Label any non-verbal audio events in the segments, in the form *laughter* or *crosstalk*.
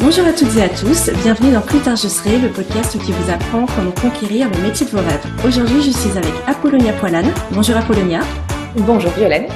Bonjour à toutes et à tous, bienvenue dans Plus tard je serai, le podcast qui vous apprend comment conquérir le métier de vos rêves. Aujourd'hui, je suis avec Apollonia Poilane. Bonjour Apollonia. Bonjour Violaine.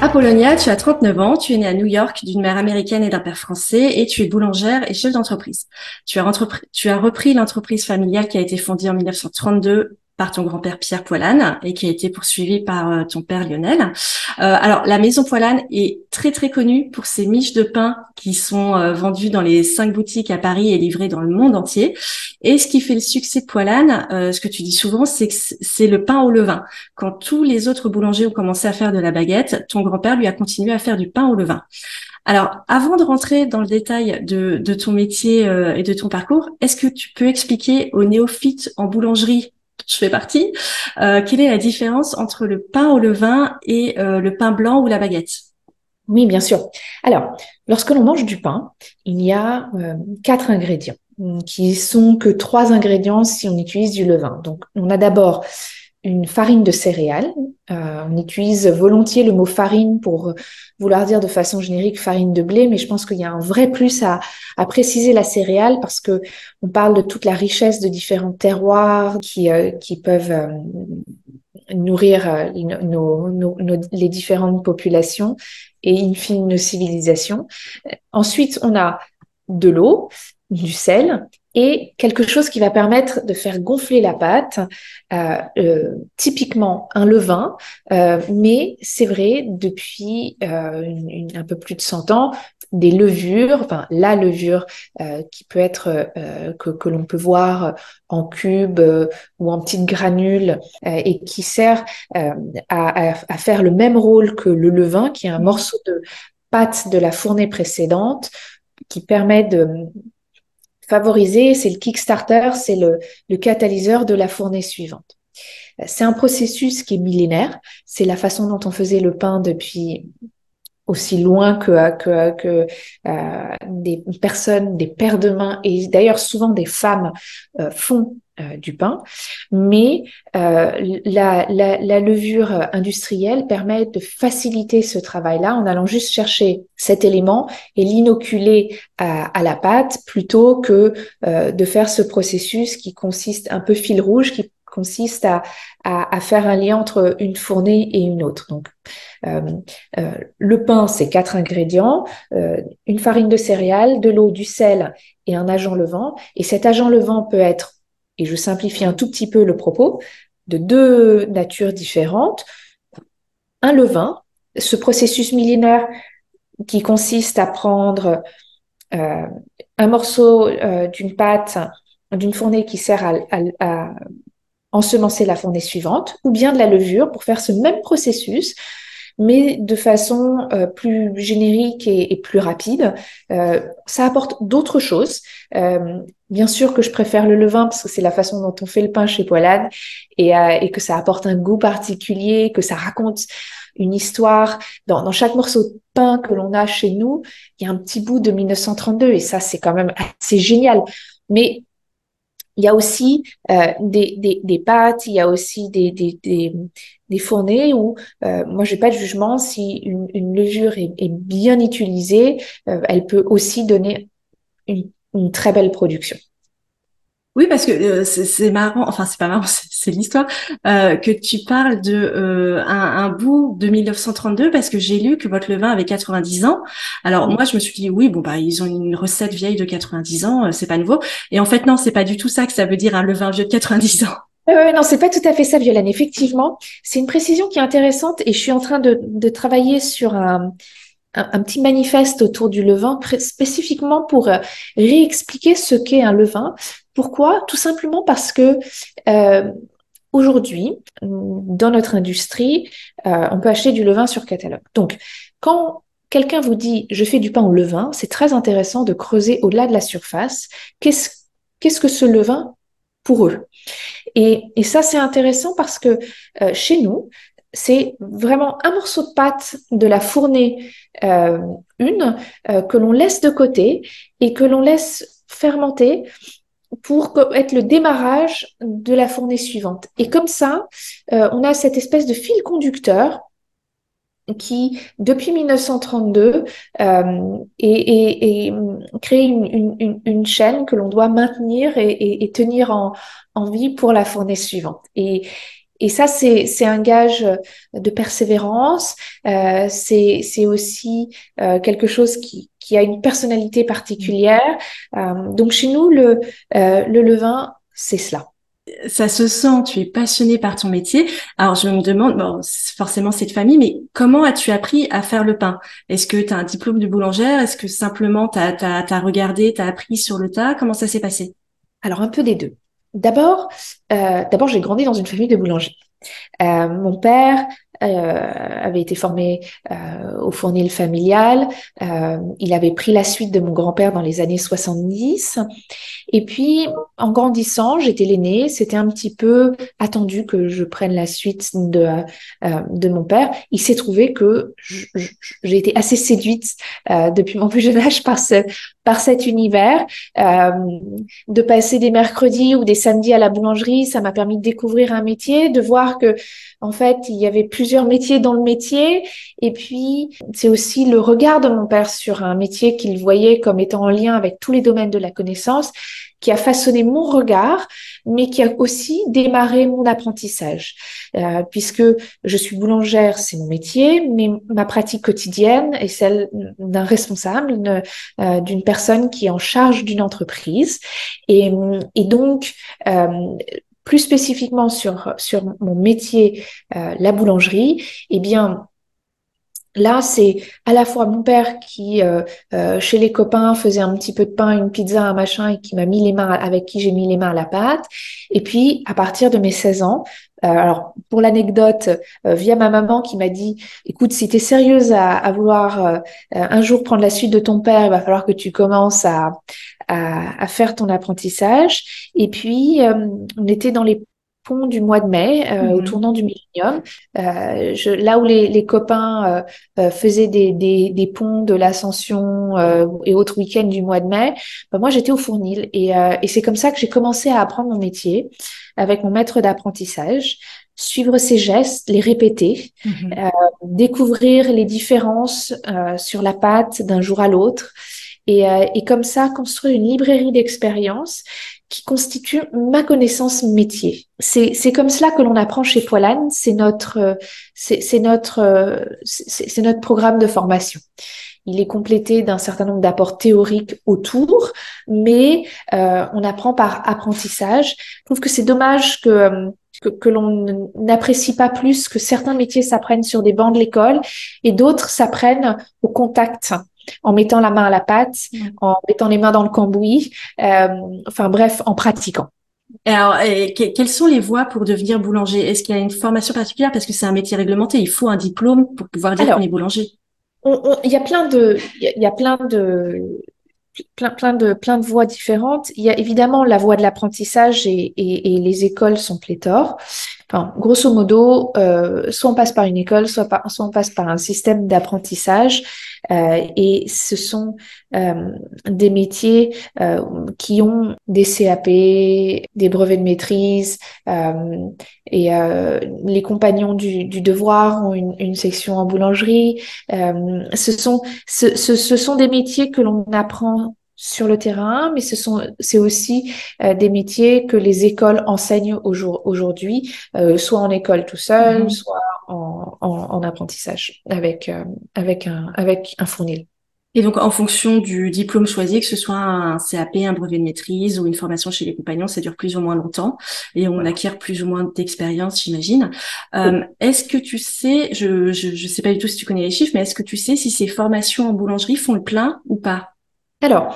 Apollonia, tu as 39 ans, tu es née à New York d'une mère américaine et d'un père français et tu es boulangère et chef d'entreprise. Tu as, tu as repris l'entreprise familiale qui a été fondée en 1932 par ton grand-père Pierre Poilane et qui a été poursuivi par euh, ton père Lionel. Euh, alors la maison Poilane est très très connue pour ses miches de pain qui sont euh, vendues dans les cinq boutiques à Paris et livrées dans le monde entier. Et ce qui fait le succès de Poilane, ce que tu dis souvent, c'est que c'est le pain au levain. Quand tous les autres boulangers ont commencé à faire de la baguette, ton grand-père lui a continué à faire du pain au levain. Alors, avant de rentrer dans le détail de, de ton métier et de ton parcours, est-ce que tu peux expliquer aux néophytes en boulangerie je fais partie. Euh, quelle est la différence entre le pain au levain et euh, le pain blanc ou la baguette? Oui, bien sûr. Alors, lorsque l'on mange du pain, il y a euh, quatre ingrédients qui sont que trois ingrédients si on utilise du levain. Donc, on a d'abord une farine de céréales. Euh, on utilise volontiers le mot farine pour vouloir dire de façon générique farine de blé, mais je pense qu'il y a un vrai plus à, à, préciser la céréale parce que on parle de toute la richesse de différents terroirs qui, euh, qui peuvent euh, nourrir euh, nos, nos, les différentes populations et in fine nos civilisations. Ensuite, on a de l'eau, du sel et quelque chose qui va permettre de faire gonfler la pâte, euh, euh, typiquement un levain, euh, mais c'est vrai depuis un peu plus de 100 ans, des levures, enfin la levure qui peut être que, que l'on peut voir en cube ou en petites granules et qui sert à, à, à, faire le même rôle que le levain, qui est un morceau de pâte de la fournée précédente, qui permet de favoriser, c'est le Kickstarter, c'est le, le catalyseur de la fournée suivante. C'est un processus qui est millénaire. C'est la façon dont on faisait le pain depuis aussi loin que, que, que euh, des personnes, des pères de main et d'ailleurs souvent des femmes euh, font euh, du pain, mais euh, la, la, levure industrielle permet de faciliter ce travail-là en allant juste chercher cet élément et l'inoculer à, la pâte plutôt que euh, de faire ce processus qui consiste un peu fil rouge, qui consiste à, faire un lien entre une fournée et une autre. Donc, le pain, c'est quatre ingrédients une farine de céréales, de l'eau, du sel et un agent levant. Et cet agent levant peut être et je simplifie un tout petit peu le propos, de deux natures différentes. Un levain, ce processus millénaire qui consiste à prendre euh, un morceau euh, d'une pâte, d'une fournée qui sert à, ensemencer la fournée suivante, ou bien de la levure pour faire ce même processus, mais de façon euh, plus générique et, plus rapide. Euh, ça apporte d'autres choses. Euh, bien sûr que je préfère le levain parce que c'est la façon dont on fait le pain chez Poilade et, et, que ça apporte un goût particulier, que ça raconte une histoire. Dans, dans chaque morceau de pain que l'on a chez nous, il y a un petit bout de 1932 et ça, c'est quand même assez génial. Mais il y a aussi euh, des, des, pâtes, il y a aussi des, des, des, fournées où euh, moi j'ai pas de jugement si une, levure est, est, bien utilisée, euh, elle peut aussi donner une, une très belle production. Oui, parce que euh, c'est marrant, enfin c'est pas marrant, *laughs* c'est l'histoire, euh, que tu parles de euh, un, un, bout de 1932 parce que j'ai lu que votre levain avait 90 ans. Alors moi je me suis dit oui bon bah ils ont une recette vieille de 90 ans, c'est pas nouveau. Et en fait non c'est pas du tout ça que ça veut dire un levain vieux de 90 ans. *laughs* Euh, non, c'est pas tout à fait ça, Violaine. Effectivement, c'est une précision qui est intéressante et je suis en train de, de travailler sur un, un, petit manifeste autour du levain spécifiquement pour réexpliquer ce qu'est un levain pourquoi? Tout simplement parce que euh, aujourd'hui, dans notre industrie, euh, on peut acheter du levain sur catalogue. Donc, quand quelqu'un vous dit je fais du pain au levain, c'est très intéressant de creuser au-delà de la surface. Qu'est-ce que ce levain pour eux? Et, ça, c'est intéressant parce que euh, chez nous, c'est vraiment un morceau de pâte de la fournée euh, une que l'on laisse de côté et que l'on laisse fermenter pour être le démarrage de la fournée suivante. Et comme ça, euh, on a cette espèce de fil conducteur qui, depuis 1932, euh, et, et, crée une, une, une, chaîne que l'on doit maintenir et, et tenir en, en, vie pour la fournée suivante. Et, et ça, c'est un gage de persévérance. Euh, c'est aussi euh, quelque chose qui, qui, a une personnalité particulière. Euh, donc chez nous, le, euh, le levain, c'est cela ça se sent, tu es passionné par ton métier. Alors je me demande, bon, forcément c'est de famille, mais comment as-tu appris à faire le pain? Est-ce que tu as un diplôme de boulangère? Est-ce que simplement tu as, as, regardé, tu as appris sur le tas? Comment ça s'est passé? Alors un peu des deux. D'abord, euh, d'abord j'ai grandi dans une famille de boulangers. Euh, mon père avait été formé euh, au fournil familial. Euh, il avait pris la suite de mon grand-père dans les années 70. Et puis, en grandissant, j'étais l'aîné. C'était un petit peu attendu que je prenne la suite de, de mon père. Il s'est trouvé que j'ai été assez séduite depuis mon plus jeune âge par, ce, par cet univers. de passer des mercredis ou des samedis à la boulangerie, ça m'a permis de découvrir un métier, de voir que en fait, il y avait plusieurs métiers dans le métier. Et puis, c'est aussi le regard de mon père sur un métier qu'il voyait comme étant en lien avec tous les domaines de la connaissance qui a façonné mon regard, mais qui a aussi démarré mon apprentissage. Euh, puisque je suis boulangère, c'est mon métier, mais ma pratique quotidienne est celle d'un responsable, euh, d'une personne qui est en charge d'une entreprise. Et, et donc, euh, plus spécifiquement sur, sur mon métier, euh, la boulangerie, eh bien, Là, c'est à la fois mon père qui, euh, euh, chez les copains, faisait un petit peu de pain, une pizza, un machin, et qui m'a mis les mains, avec qui j'ai mis les mains à la pâte. Et puis, à partir de mes 16 ans, alors pour l'anecdote, via ma maman qui m'a dit, écoute, si tu es sérieuse à, à vouloir un jour prendre la suite de ton père, il va falloir que tu commences à, à, faire ton apprentissage. Et puis, euh, on était dans les ponts du mois de mai, euh, au mhm. tournant du millénium, euh, je, là où les, les copains faisaient des, des, des, ponts de l'ascension et autres week-ends du mois de mai, bah, moi j'étais au Fournil et, et c'est comme ça que j'ai commencé à apprendre mon métier avec mon maître d'apprentissage suivre ses gestes, les répéter, mhm. découvrir les différences sur la pâte d'un jour à l'autre, euh, et, comme ça construire une librairie d'expériences qui constitue ma connaissance métier. C'est comme cela que l'on apprend chez Poilane, c'est notre c'est notre c'est notre programme de formation. Il est complété d'un certain nombre d'apports théoriques autour, mais euh, on apprend par apprentissage. Je trouve que c'est dommage que que, que l'on n'apprécie pas plus que certains métiers s'apprennent sur des bancs de l'école et d'autres s'apprennent au contact en mettant la main à la pâte, en mettant les mains dans le cambouis, euh, enfin bref, en pratiquant. alors, quelles sont les voies pour devenir boulanger? Est-ce qu'il y a une formation particulière? Parce que c'est un métier réglementé Il faut un diplôme pour pouvoir dire qu'on est boulanger. Il y a plein de, il y a plein de, plein, plein de, plein de voies différentes. Il y a évidemment la voie de l'apprentissage et, et, et, les écoles sont pléthores. Enfin, grosso modo, euh, soit on passe par une école, soit, soit on passe par un système d'apprentissage. Euh, et ce sont euh, des métiers euh, qui ont des CAP, des brevets de maîtrise. et les compagnons du, du devoir ont une, une, section en boulangerie. ce, sont, ce, ce, ce sont des métiers que l'on apprend sur le terrain, mais ce sont c'est aussi euh, des métiers que les écoles enseignent aujourd'hui, euh, soit en école tout seul, mm-hmm. soit en, en, en, apprentissage avec euh, avec un avec un fournil. Et donc, en fonction du diplôme choisi, que ce soit un CAP, un brevet de maîtrise ou une formation chez les compagnons, ça dure plus ou moins longtemps et on acquiert plus ou moins d'expérience, j'imagine. Euh, est-ce que tu sais, je, je je sais pas du tout si tu connais les chiffres, mais est-ce que tu sais si ces formations en boulangerie font le plein ou pas? Alors,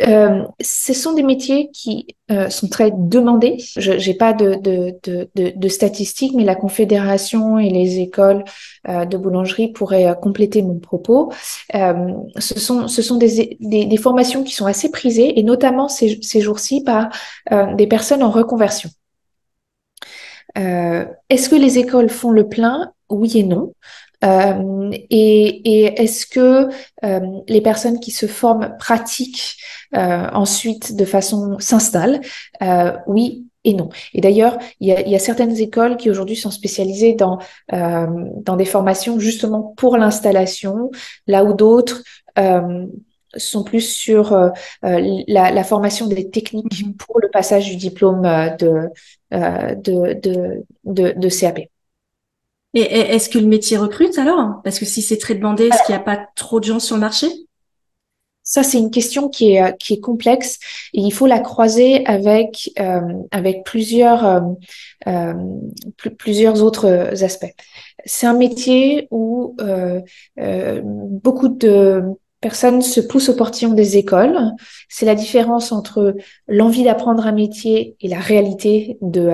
euh, ce sont des métiers qui euh, sont très demandés. Je n'ai pas de, statistiques, mais la Confédération et les écoles euh, de boulangerie pourraient compléter mon propos. Ce sont, des, formations qui sont assez prisées, et notamment ces, jours-ci par des personnes en reconversion. Est-ce que les écoles font le plein? Oui et non. Euh, et, et est-ce que euh, les personnes qui se forment pratiquent euh, ensuite de façon s'installent? Oui et non. Et d'ailleurs, il y a, y a, certaines écoles qui aujourd'hui sont spécialisées dans, dans des formations justement pour l'installation, là où d'autres sont plus sur euh, la, la, formation des techniques mm-hmm. pour le passage du diplôme de, euh, de, de, de, de CAP. Et est-ce que le métier recrute alors? Parce que si c'est très demandé, est-ce qu'il n'y a pas trop de gens sur le marché? Ça, c'est une question qui est, qui est complexe et il faut la croiser avec, euh, avec plusieurs, euh, euh plusieurs autres aspects. C'est un métier où euh, euh, beaucoup de personnes se poussent au portillon des écoles. C'est la différence entre l'envie d'apprendre un métier et la réalité de,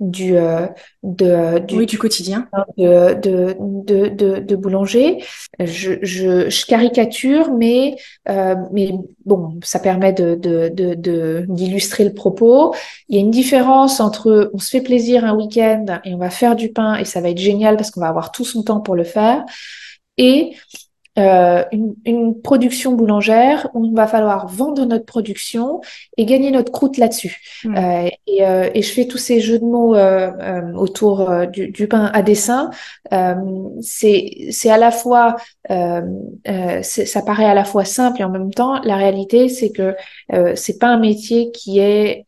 du, euh, de, du, oui, du quotidien de, de, de, de, de boulanger. Je, je, je, caricature, mais, euh, mais bon, ça permet de, de, de, d'illustrer le propos. Il y a une différence entre on se fait plaisir un week-end et on va faire du pain et ça va être génial parce qu'on va avoir tout son temps pour le faire. Et euh, une, une, production boulangère où il va falloir vendre notre production et gagner notre croûte là-dessus. Mmh. Euh, et, euh, et, je fais tous ces jeux de mots euh, euh, autour du, du, pain à dessin. c'est à la fois, ça paraît à la fois simple et en même temps, la réalité, c'est que c'est pas un métier qui est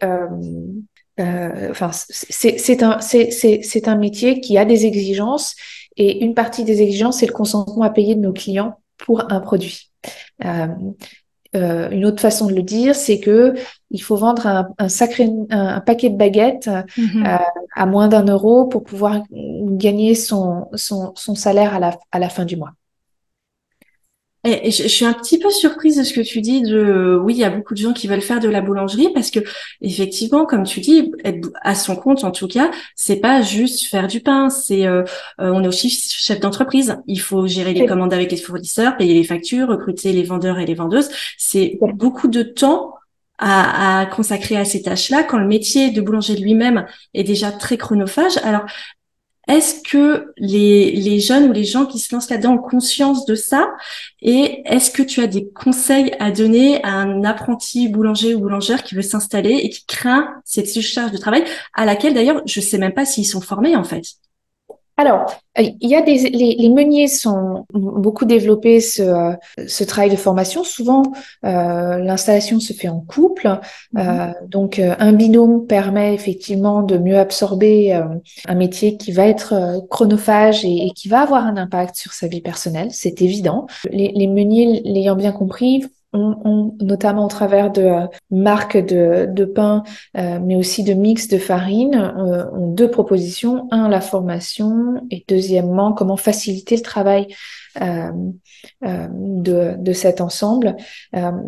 enfin, c'est un, c'est un métier qui a des exigences et une partie des exigences, c'est le consentement à payer de nos clients pour un produit. Euh, euh, une autre façon de le dire, c'est que il faut vendre un, un sacré un, paquet de baguettes mm-hmm. euh, à moins d'un euro pour pouvoir gagner son, son, son salaire à la, à la fin du mois. Et je, suis un petit peu surprise de ce que tu dis de oui, il y a beaucoup de gens qui veulent faire de la boulangerie parce que effectivement, comme tu dis, être à son compte en tout cas, c'est pas juste faire du pain, c'est euh, euh, on est aussi chef d'entreprise. Il faut gérer les commandes avec les fournisseurs, payer les factures, recruter les vendeurs et les vendeuses. C'est beaucoup de temps à, à, consacrer à ces tâches-là quand le métier de boulanger lui-même est déjà très chronophage. Alors, est-ce que les, les jeunes ou les gens qui se lancent là-dedans ont conscience de ça Et est-ce que tu as des conseils à donner à un apprenti boulanger ou boulangère qui veut s'installer et qui craint cette surcharge de travail à laquelle d'ailleurs je sais même pas s'ils sont formés en fait? Alors, euh, il y a des les, les meuniers sont beaucoup développés ce, ce travail de formation. Souvent, euh, l'installation se fait en couple, euh, mm-hmm. donc euh, un binôme permet effectivement de mieux absorber euh, un métier qui va être chronophage et, et, qui va avoir un impact sur sa vie personnelle. C'est évident. Les, les meuniers, l'ayant bien compris, notamment au travers de euh, marques de, pain, euh, mais aussi de mix de farine, euh, ont deux propositions. Un, la formation, et deuxièmement, comment faciliter le travail de, de cet ensemble.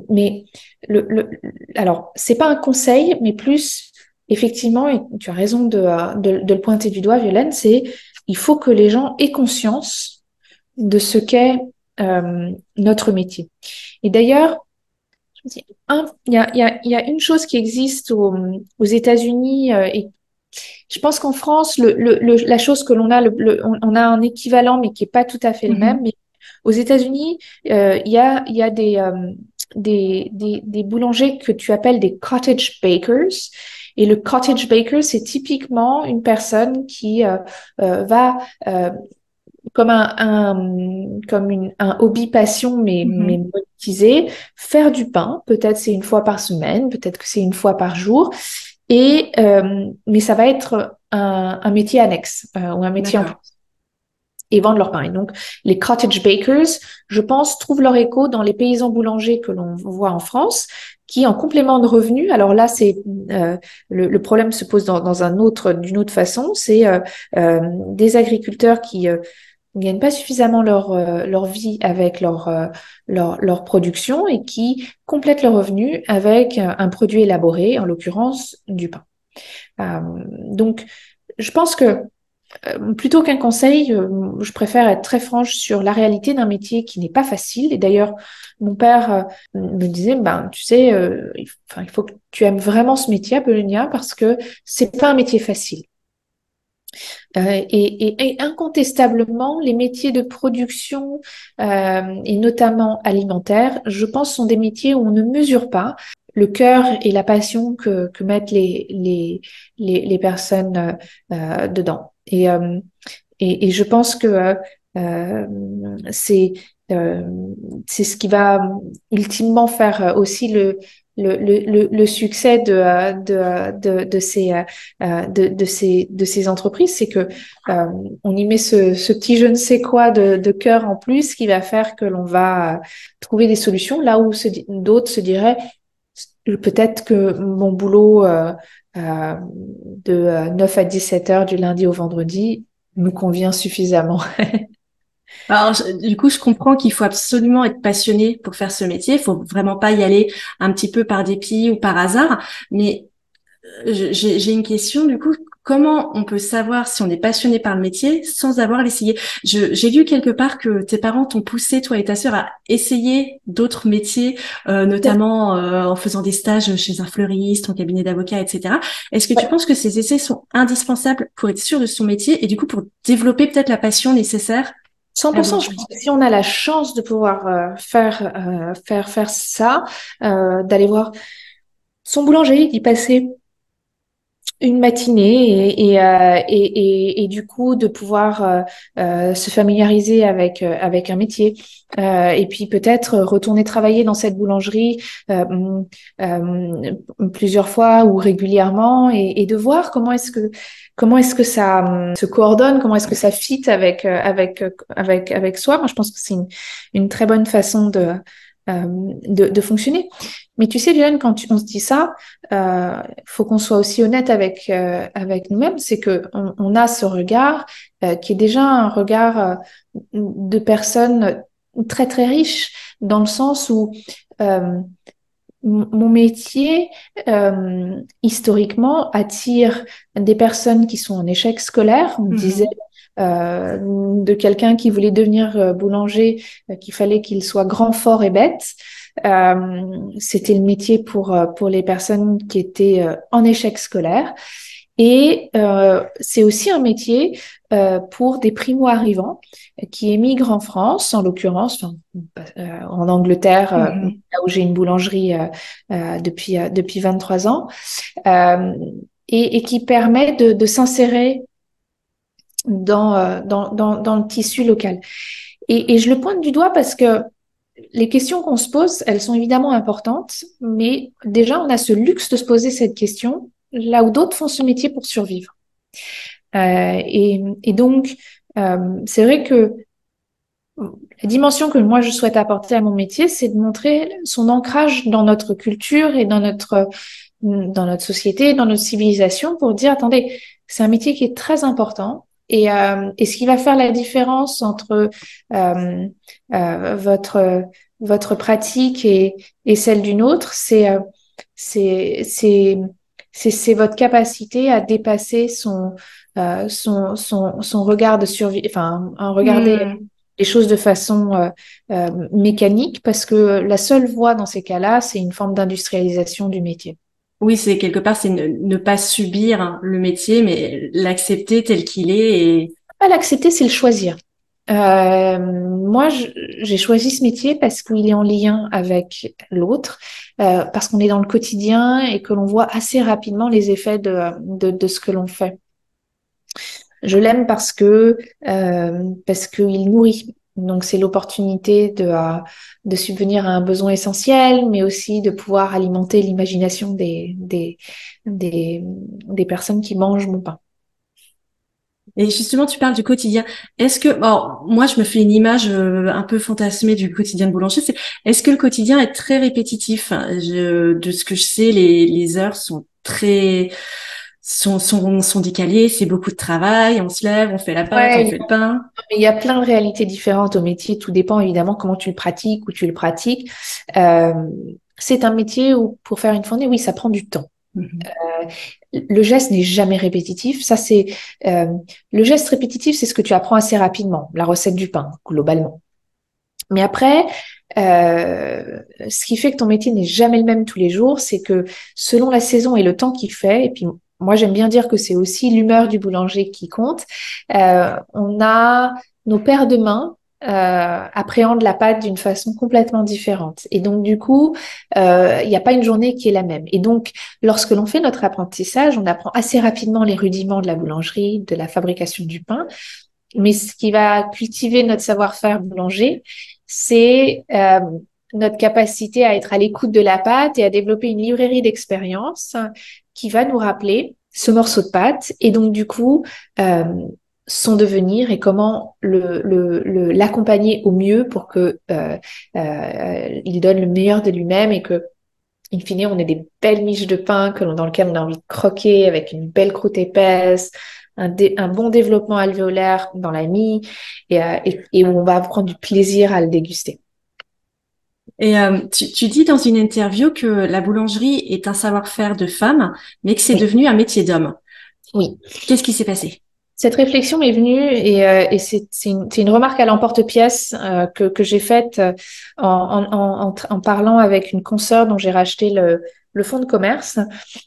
mais le, le, alors, c'est pas un conseil, mais plus effectivement, et tu as raison de, de, de le pointer du doigt, Violaine, c'est il faut que les gens aient conscience de ce qu'est euh, notre métier. Et d'ailleurs, il y a, y, a, y a, une chose qui existe aux, aux États-Unis euh, et je pense qu'en France, le, le, la chose que l'on a, on, a un équivalent mais qui est pas tout à fait le mm-hmm. même. Mais aux États-Unis, euh, il y a, y a des, des, des, des, boulangers que tu appelles des cottage bakers. Et le cottage baker, c'est typiquement une personne qui euh, euh va comme un, un comme une, un hobby passion mais, mm-hmm. mais monétisé, faire du pain, peut-être c'est une fois par semaine, peut-être que c'est une fois par jour, et euh, mais ça va être un, un métier annexe euh, ou un métier en plus et vendre leur pain. Et donc, les cottage bakers, je pense, trouvent leur écho dans les paysans boulangers que l'on voit en France, qui en complément de revenus, alors là, c'est euh, le, le, problème se pose dans, dans un autre, d'une autre façon, c'est euh, euh, des agriculteurs qui ne gagnent pas suffisamment leur, euh, leur vie avec leur, euh, leur, leur, production et qui complètent le revenu avec un produit élaboré, en l'occurrence du pain. Euh, donc, je pense que plutôt qu'un conseil, je préfère être très franche sur la réalité d'un métier qui n'est pas facile. Et d'ailleurs, mon père me disait, ben, tu sais, il, enfin, il faut que tu aimes vraiment ce métier à Bologna parce que c'est pas un métier facile. Euh, et, et, incontestablement, les métiers de production euh, et notamment alimentaire, je pense, sont des métiers où on ne mesure pas le cœur et la passion que, que mettent les, les, les, les personnes euh, dedans. Et, et, et, je pense que c'est c'est ce qui va ultimement faire aussi le, le, le, le, succès de, de, de, de ces, euh, de, de, ces, de ces entreprises, c'est que euh, on y met ce, ce, petit je ne sais quoi de, de cœur en plus qui va faire que l'on va trouver des solutions là où d'autres se diraient peut-être que mon boulot euh, euh de 9 à 17 heures du lundi au vendredi me convient suffisamment. *laughs* Alors, du coup, je comprends qu'il faut absolument être passionné pour faire ce métier. Il faut vraiment pas y aller un petit peu par dépit ou par hasard. Mais euh, j'ai une question, du coup, comment on peut savoir si on est passionné par le métier sans avoir l'essayé J'ai lu quelque part que tes parents t'ont poussé, toi et ta sœur, à essayer d'autres métiers, euh, notamment euh, en faisant des stages chez un fleuriste, en cabinet d'avocat, etc. Est-ce que tu penses que ces essais sont indispensables pour être sûr de son métier et du coup pour développer peut-être la passion nécessaire 100%, je pense que si on a la chance de pouvoir euh, faire, euh, faire, faire ça, euh, d'aller voir son boulanger, d'y passer une matinée et, et, euh, et, et, du coup de pouvoir euh, euh, se familiariser avec avec un métier. Et puis peut-être retourner travailler dans cette boulangerie plusieurs fois ou régulièrement et, de voir comment est-ce que comment est-ce que ça se coordonne comment est-ce que ça fit avec avec avec avec soi. Moi je pense que c'est une, une très bonne façon de de, de, fonctionner. Mais tu sais, Liliane, quand on se dit ça, il euh, faut qu'on soit aussi honnête avec euh, avec nous-mêmes. C'est que on, on, a ce regard euh, qui est déjà un regard euh, de personnes très très riche, dans le sens où euh, mon métier, historiquement, attire des personnes qui sont en échec scolaire. On mmh disait euh, de quelqu'un qui voulait devenir boulanger, qu'il fallait qu'il soit grand, fort et bête. Euh, c'était le métier pour euh, pour les personnes qui étaient euh, en échec scolaire. Et euh, c'est aussi un métier euh, pour des primo-arrivants qui émigrent en France, en l'occurrence, euh, en Angleterre, mm-hmm. là où j'ai une boulangerie depuis depuis 23 ans, et, et, qui permet de, de s'insérer dans, dans, dans, dans, le tissu local. Et, et, je le pointe du doigt parce que les questions qu'on se pose, elles sont évidemment importantes, mais déjà, on a ce luxe de se poser cette question là où d'autres font ce métier pour survivre. Euh, et, donc, euh, c'est vrai que la dimension que moi je souhaite apporter à mon métier, c'est de montrer son ancrage dans notre culture et dans notre dans notre société, dans notre civilisation, pour dire attendez, c'est un métier qui est très important. Et, euh, et, ce qui va faire la différence entre euh, euh, votre votre pratique et, et celle d'une autre, c'est c'est c'est c'est votre capacité à dépasser son son, son son regard de survie, enfin un regarder hmm. les choses de façon mécanique, parce que la seule voie dans ces cas-là, c'est une forme d'industrialisation du métier. Oui, c'est quelque part, c'est ne, pas subir le métier, mais l'accepter tel qu'il est. Et... Pas l'accepter, c'est le choisir. Euh, moi, j'ai choisi ce métier parce qu'il est en lien avec l'autre, euh, parce qu'on est dans le quotidien et que l'on voit assez rapidement les effets de, ce que l'on fait. Je l'aime parce que euh, parce qu'il nourrit donc c'est l'opportunité de, euh, de subvenir à un besoin essentiel, mais aussi de pouvoir alimenter l'imagination des, personnes qui mangent mon pain. Et justement, tu parles du quotidien. Est-ce que, moi, je me fais une image euh, un peu fantasmée du quotidien de boulanger. Est-ce que le quotidien est très répétitif? De ce que je sais, les heures sont très sont, sont, sont décalés, c'est beaucoup de travail, on se lève, on fait la pâte, on fait le pain. Il y a plein de réalités différentes au métier, tout dépend évidemment comment tu le pratiques, ou tu le pratiques. Euh, c'est un métier où pour faire une fondée, oui, ça prend du temps. Mm-hmm. Euh, le geste n'est jamais répétitif. Ça, c'est euh, le geste répétitif, c'est ce que tu apprends assez rapidement, la recette du pain globalement. Mais après, euh, ce qui fait que ton métier n'est jamais le même tous les jours, c'est que selon la saison et le temps qu'il fait, et puis moi j'aime bien dire que c'est aussi l'humeur du boulanger qui compte. Euh, on a nos paires de mains euh, appréhendent la pâte d'une façon complètement différente. Et donc, du coup, euh, il n'y a pas une journée qui est la même. Et donc, lorsque l'on fait notre apprentissage, on apprend assez rapidement les rudiments de la boulangerie, de la fabrication du pain. Mais ce qui va cultiver notre savoir-faire boulanger, c'est euh, notre capacité à être à l'écoute de la pâte et à développer une librairie d'expérience qui va nous rappeler ce morceau de pâte et donc du coup euh, son devenir et comment l'accompagner au mieux pour que euh, euh, il donne le meilleur de lui-même et que in fine on ait des belles miches de pain que dans lequel on a envie de croquer avec une belle croûte épaisse un, bon développement alvéolaire dans la mie et où on va prendre du plaisir à le déguster. Et euh, tu, tu, dis dans une interview que la boulangerie est un savoir-faire de femme, mais que c'est devenu un métier d'homme. Oui. Qu'est-ce qui s'est passé? Cette réflexion m'est venue et, euh, et c'est une, une, remarque à l'emporte-pièce euh, que, que j'ai faite euh, en, en, en, en, parlant avec une consoeur dont j'ai racheté le, le fonds de commerce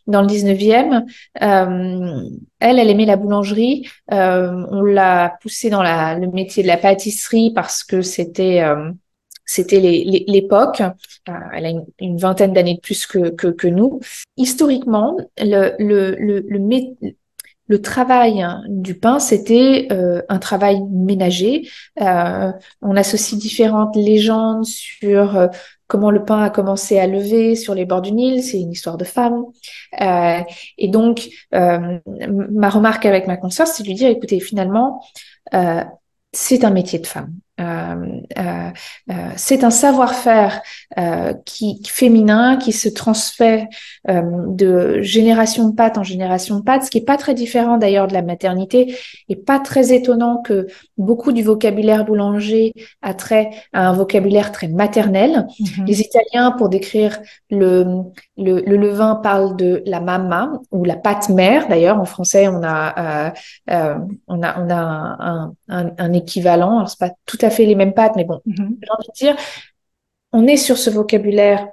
dans le 19e. Euh, elle, elle aimait la boulangerie. Euh, on l'a poussée dans la, le métier de la pâtisserie parce que c'était c'était l'époque. Elle a une, vingtaine d'années de plus que, nous. Historiquement, le, travail du pain, c'était euh, un travail ménager. Euh, on associe différentes légendes sur euh, comment le pain a commencé à lever sur les bords du Nil. C'est une histoire de femme. et donc, ma remarque avec ma consoeur, c'est de lui dire, écoutez, finalement, c'est un métier de femme. Euh, euh, euh, c'est un savoir-faire qui féminin qui se transfère de génération de pâte en génération de pâte, ce qui est pas très différent d'ailleurs de la maternité et pas très étonnant que beaucoup du vocabulaire boulanger a trait à un vocabulaire très maternel. Mm-hmm. Les Italiens, pour décrire le, le, le, levain, parlent de la mamma ou la pâte mère. D'ailleurs, en français, on a on a on a un, un, un équivalent. Alors c'est pas tout à fait les mêmes pattes, mais bon, mhm. j'ai envie de dire, on est sur ce vocabulaire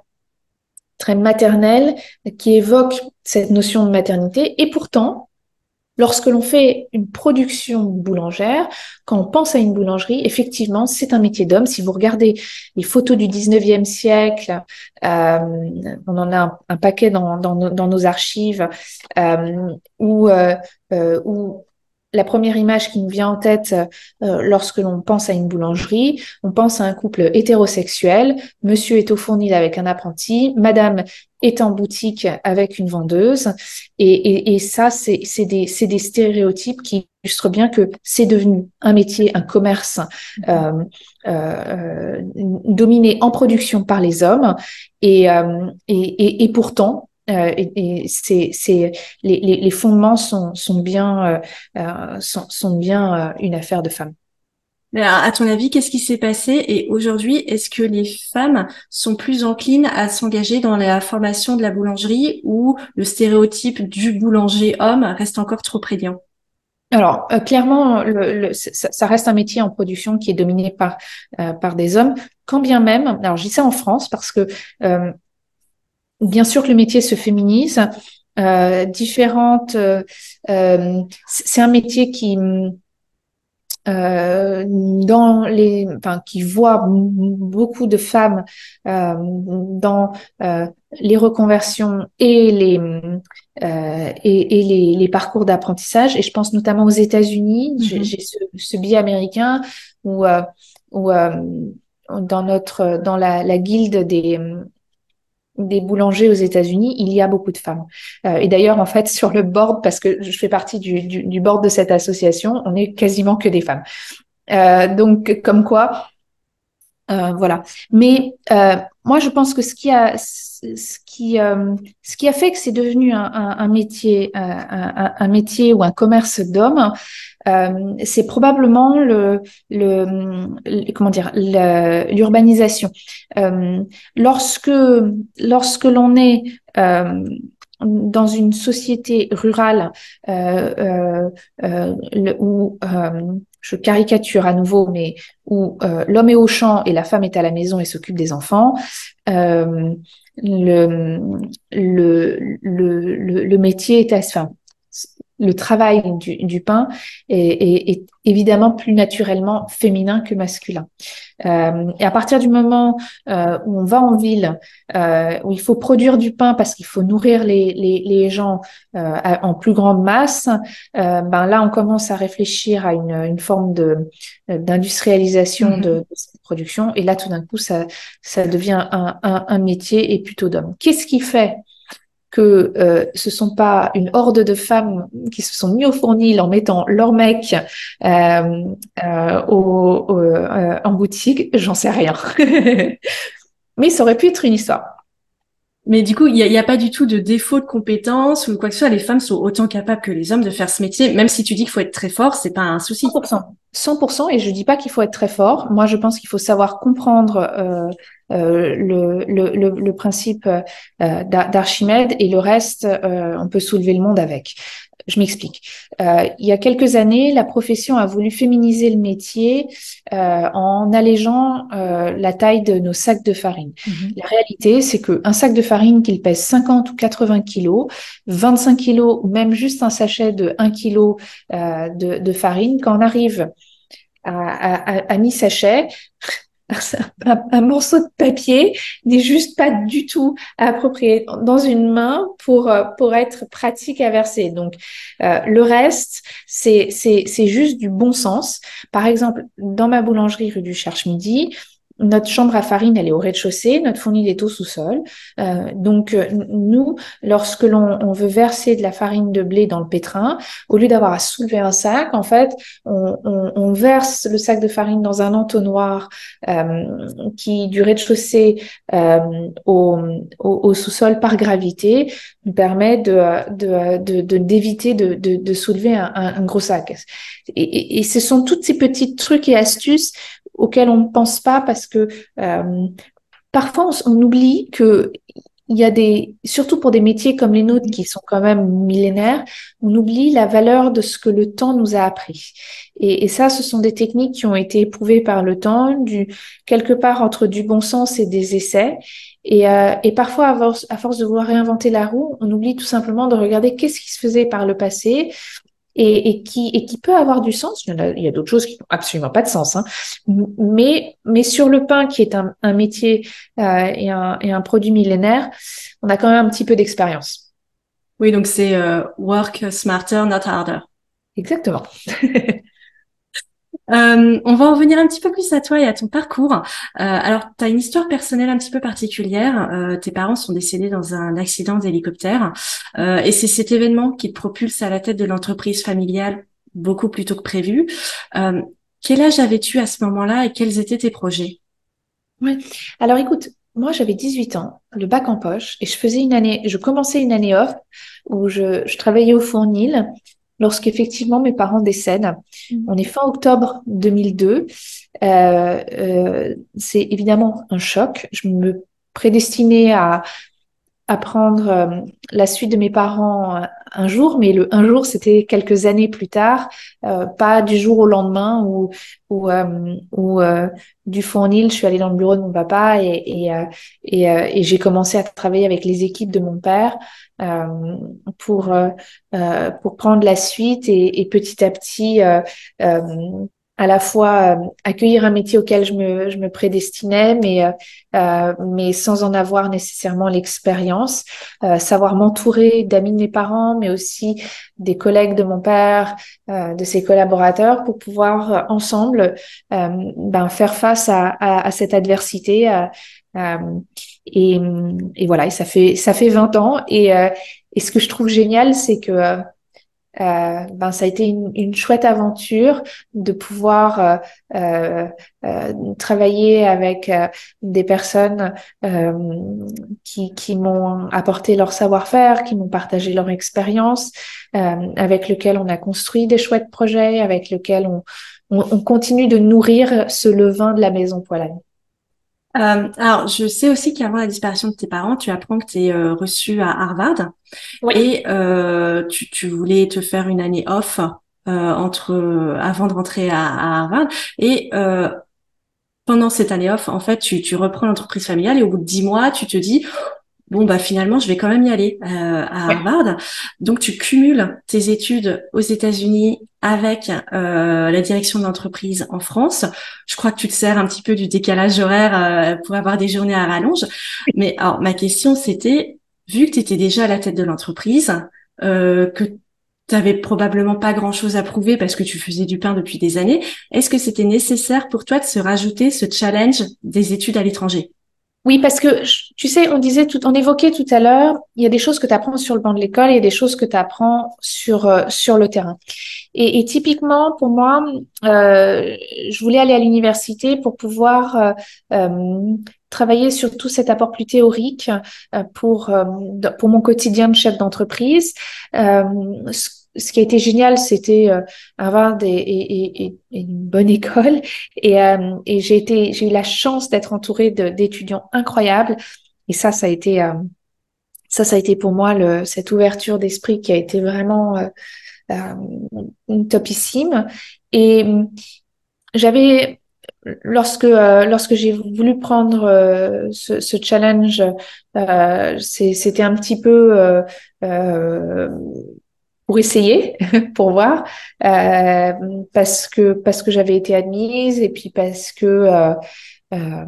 très maternel qui évoque cette notion de maternité. Et pourtant, lorsque l'on fait une production boulangère, quand on pense à une boulangerie, effectivement, c'est un métier d'homme. Si vous regardez les photos du 19e siècle, euh, on en a un, paquet dans, nos, archives, euh, où, euh, où la première image qui nous vient en tête euh, lorsque l'on pense à une boulangerie, on pense à un couple hétérosexuel. Monsieur est au fournil avec un apprenti, madame est en boutique avec une vendeuse. Et, ça, c'est des, stéréotypes qui illustrent bien que c'est devenu un métier, un commerce euh, euh, dominé en production par les hommes. Et pourtant, euh, et, c'est, les, les, fondements sont, sont bien, euh, euh, sont, sont, bien une affaire de femmes. À ton avis, qu'est-ce qui s'est passé? Et aujourd'hui, est-ce que les femmes sont plus enclines à s'engager dans la formation de la boulangerie ou le stéréotype du boulanger homme reste encore trop prégnant? Alors clairement, le, ça, reste un métier en production qui est dominé par par des hommes. Quand bien même, alors je dis ça en France parce que bien sûr que le métier se féminise. Euh, différentes. Euh, euh c'est un métier qui euh, dans les, enfin, qui voit beaucoup de femmes euh, dans euh, les reconversions et les et, et, les, les parcours d'apprentissage. Et je pense notamment aux États-Unis. J'ai mm-hmm. ce, ce biais américain où où dans notre dans la, la guilde des des boulangers aux États-Unis, il y a beaucoup de femmes. Euh, et d'ailleurs, en fait, sur le board, parce que je fais partie du, du, du board de cette association, on est quasiment que des femmes. Euh, donc, comme quoi, euh, voilà. Mais euh, moi, je pense que ce qui a, ce qui, euh, ce qui a fait que c'est devenu un, un, un métier, un, un, métier ou un commerce d'hommes, c'est probablement le, le, comment dire, l'urbanisation. lorsque, lorsque l'on est dans une société rurale euh, euh, où je caricature à nouveau, mais où euh, l'homme est au champ et la femme est à la maison et s'occupe des enfants, euh, le, métier est assez, enfin, le travail du, du pain est, est, évidemment plus naturellement féminin que masculin. Euh, et à partir du moment euh, où on va en ville, euh, où il faut produire du pain parce qu'il faut nourrir les, les, les gens euh, en plus grande masse, euh, ben là on commence à réfléchir à une, une forme de d'industrialisation mm-hmm. de, de, cette production. Et là tout d'un coup ça ça devient un, un, un métier et plutôt d'homme. Qu'est-ce qui fait que euh, ce sont pas une horde de femmes qui se sont mis au fournil en mettant leur mec euh, euh, au, au, euh, en boutique, j'en sais rien. *laughs* Mais ça aurait pu être une histoire. Mais du coup, il n'y a, a, pas du tout de défaut de compétences ou quoi que ce soit. Les femmes sont autant capables que les hommes de faire ce métier. Même si tu dis qu'il faut être très fort, c'est pas un souci. 100%. 100%. Et je dis pas qu'il faut être très fort. Moi, je pense qu'il faut savoir comprendre euh, euh, le, principe euh, d'Archimède et le reste, on peut soulever le monde avec. Je m'explique. Euh, il y a quelques années, la profession a voulu féminiser le métier euh, en allégeant euh, la taille de nos sacs de farine. Mm-hmm. La réalité, c'est qu'un sac de farine qu'il pèse 50 ou 80 kilos, 25 kilos ou même juste un sachet de 1 kilo de, de, farine, quand on arrive à, à, à mi-sachet, *laughs* un, morceau de papier n'est juste pas du tout approprié dans une main pour euh, être pratique à verser. Donc euh, le reste c'est juste du bon sens. Par exemple, dans ma boulangerie rue du Cherche Midi, notre chambre à farine, elle est au rez-de-chaussée, notre fournil est au sous-sol. Euh, donc euh, nous, lorsque l'on on veut verser de la farine de blé dans le pétrin, au lieu d'avoir à soulever un sac, en fait, on, on, on verse le sac de farine dans un entonnoir euh, qui du rez-de-chaussée euh, au, au, sous-sol par gravité nous permet de d'éviter de, de, de, de, soulever un, un, gros sac. Et, et, et ce sont toutes ces petits trucs et astuces auxquels on ne pense pas parce que euh, parfois on, oublie que il y a des, surtout pour des métiers comme les nôtres qui sont quand même millénaires, on oublie la valeur de ce que le temps nous a appris. Et, et ça, ce sont des techniques qui ont été éprouvées par le temps, du quelque part entre du bon sens et des essais. Et, euh, et parfois, à force, à force de vouloir réinventer la roue, on oublie tout simplement de regarder qu'est-ce qui se faisait par le passé, et, et, qui, et qui peut avoir du sens. Il y, a, il y a d'autres choses qui n'ont absolument pas de sens. Hein. Mais, mais sur le pain, qui est un, un métier euh, et, un, et un produit millénaire, on a quand même un petit peu d'expérience. Oui, donc c'est euh, work smarter, not harder. Exactement. *laughs* Euh, on va en venir un petit peu plus à toi et à ton parcours. Euh, alors, tu as une histoire personnelle un petit peu particulière. Euh, tes parents sont décédés dans un accident d'hélicoptère euh, et c'est cet événement qui te propulse à la tête de l'entreprise familiale beaucoup plus tôt que prévu. Euh, quel âge avais-tu à ce moment-là et quels étaient tes projets? Oui. Alors, écoute, moi, j'avais 18 ans, le bac en poche, et je faisais une année, je commençais une année off où je, je travaillais au Fournil lorsqu'effectivement mes parents décèdent. Mmh. On est fin octobre 2002. Euh, euh, c'est évidemment un choc. Je me prédestinais à, à prendre euh, la suite de mes parents euh, un jour, mais le un jour, c'était quelques années plus tard, euh, pas du jour au lendemain ou ou, ou du fournil. Je suis allée dans le bureau de mon papa et et, et, et j'ai commencé à travailler avec les équipes de mon père pour pour prendre la suite et petit à petit à la fois euh, accueillir un métier auquel je me, je me prédestinais, mais, euh, euh mais sans en avoir nécessairement l'expérience, euh, savoir m'entourer d'amis de mes parents, mais aussi des collègues de mon père, euh, de ses collaborateurs, pour pouvoir ensemble ben, faire face à, à, à cette adversité. et, et voilà, et ça fait ça fait 20 ans. Et, et ce que je trouve génial, c'est que euh, ben ça a été une, une, chouette aventure de pouvoir euh, euh, euh travailler avec euh, des personnes qui, qui m'ont apporté leur savoir-faire, qui m'ont partagé leur expérience, avec lequel on a construit des chouettes projets, avec lequel on, on, on continue de nourrir ce levain de la maison Poilane. Euh, alors, je sais aussi qu'avant la disparition de tes parents, tu apprends que tu es euh, reçu à Harvard. Oui. et euh, tu, tu, voulais te faire une année off euh, entre avant de rentrer à, à Harvard. Et euh, pendant cette année off, en fait, tu, tu reprends l'entreprise familiale et au bout de dix mois, tu te dis bon bah finalement je vais quand même y aller euh, à Harvard. Donc tu cumules tes études aux États-Unis avec euh, la direction d'entreprise en France. Je crois que tu te sers un petit peu du décalage horaire euh, pour avoir des journées à rallonge. Mais alors ma question c'était vu que tu étais déjà à la tête de l'entreprise, euh, que tu avais probablement pas grand-chose à prouver parce que tu faisais du pain depuis des années, est-ce que c'était nécessaire pour toi de se rajouter ce challenge des études à l'étranger? Oui, parce que tu sais, on disait tout, on évoquait tout à l'heure, il y a des choses que tu apprends sur le banc de l'école, il y a des choses que tu apprends sur euh, sur le terrain. Et, typiquement, pour moi, euh, je voulais aller à l'université pour pouvoir euh, travailler sur tout cet apport plus théorique pour pour mon quotidien de chef d'entreprise. Ce qui a été génial, c'était euh, avoir des, et, et, une bonne école. Et, euh, et j'ai été, j'ai eu la chance d'être entourée d'étudiants incroyables. Et ça, ça a été, euh, ça, ça a été pour moi le, cette ouverture d'esprit qui a été vraiment topissime. Et j'avais, lorsque lorsque j'ai voulu prendre ce, ce, challenge, c'était un petit peu pour essayer, *laughs* pour voir, euh, parce que parce que j'avais été admise et puis parce que euh, euh,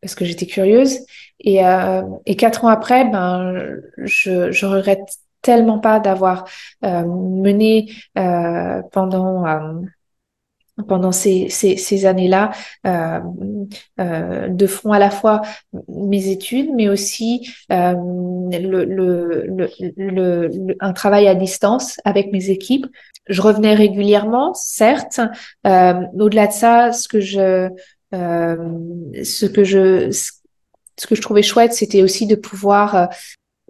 parce que j'étais curieuse. Et, et quatre ans après, ben je, je regrette tellement pas d'avoir mené pendant pendant ces, ces, ces années-là euh, euh, de front à la fois mes études, mais aussi euh, le, le, le, un travail à distance avec mes équipes. Je revenais régulièrement, certes. Euh, au-delà de ça, ce que je euh, ce que je ce que je trouvais chouette, c'était aussi de pouvoir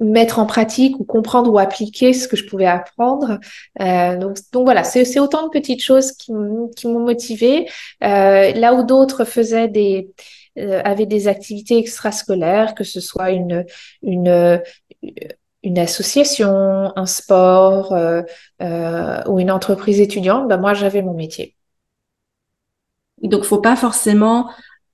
mettre en pratique ou comprendre ou appliquer ce que je pouvais apprendre. Euh, donc, donc voilà, c'est autant de petites choses qui, qui m'ont motivée. Euh, là où d'autres faisaient des euh, avaient des activités extrascolaires, que ce soit une une une association, un sport euh, euh, ou une entreprise étudiante, ben moi j'avais mon métier. Donc faut pas forcément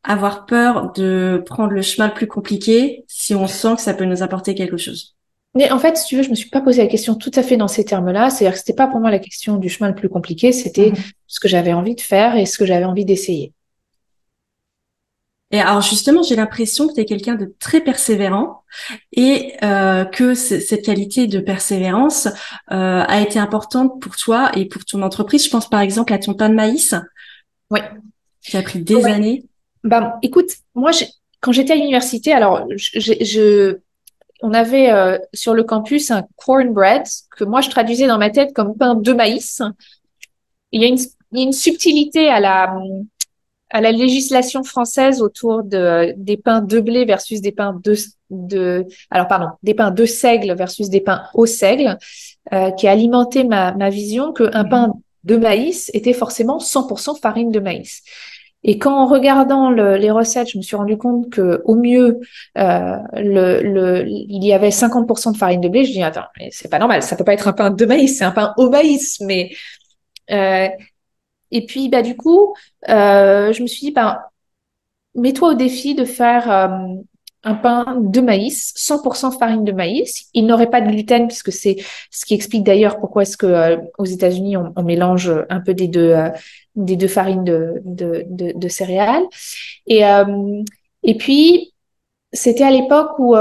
avoir peur de prendre le chemin le plus compliqué si on sent que ça peut nous apporter quelque chose. Mais en fait, si tu veux, je me suis pas posé la question tout à fait dans ces termes-là. C'est-à-dire que c'était pas pour moi la question du chemin le plus compliqué, c'était mhm. ce que j'avais envie de faire et ce que j'avais envie d'essayer. Et alors justement, j'ai l'impression que tu es quelqu'un de très persévérant et euh, que cette qualité de persévérance euh, a été importante pour toi et pour ton entreprise. Je pense par exemple à ton pain de maïs. Oui. Qui a pris des années. Ben, écoute, moi, quand j'étais à l'université, alors, je, on avait euh, sur le campus un cornbread que moi je traduisais dans ma tête comme pain de maïs. Il y a une, une subtilité à la à la législation française autour de des pains de blé versus des pains de de alors pardon des pains de seigle versus des pains au seigle euh, qui a alimenté ma ma vision que un pain de maïs était forcément 100% farine de maïs. Et quand en regardant les recettes, je me suis rendu compte que au mieux, euh, il y avait 50% de farine de blé. Je dis attends, mais c'est pas normal, ça peut pas être un pain de maïs, c'est un pain au maïs. Mais euh, et puis bah du coup, euh, je me suis dit bah mets-toi au défi de faire un pain de maïs, 100% farine de maïs. Il n'aurait pas de gluten puisque c'est ce qui explique d'ailleurs pourquoi est-ce que aux États-Unis on, mélange un peu des deux des deux farines de de, de, de céréales. Et euh, et puis c'était à l'époque où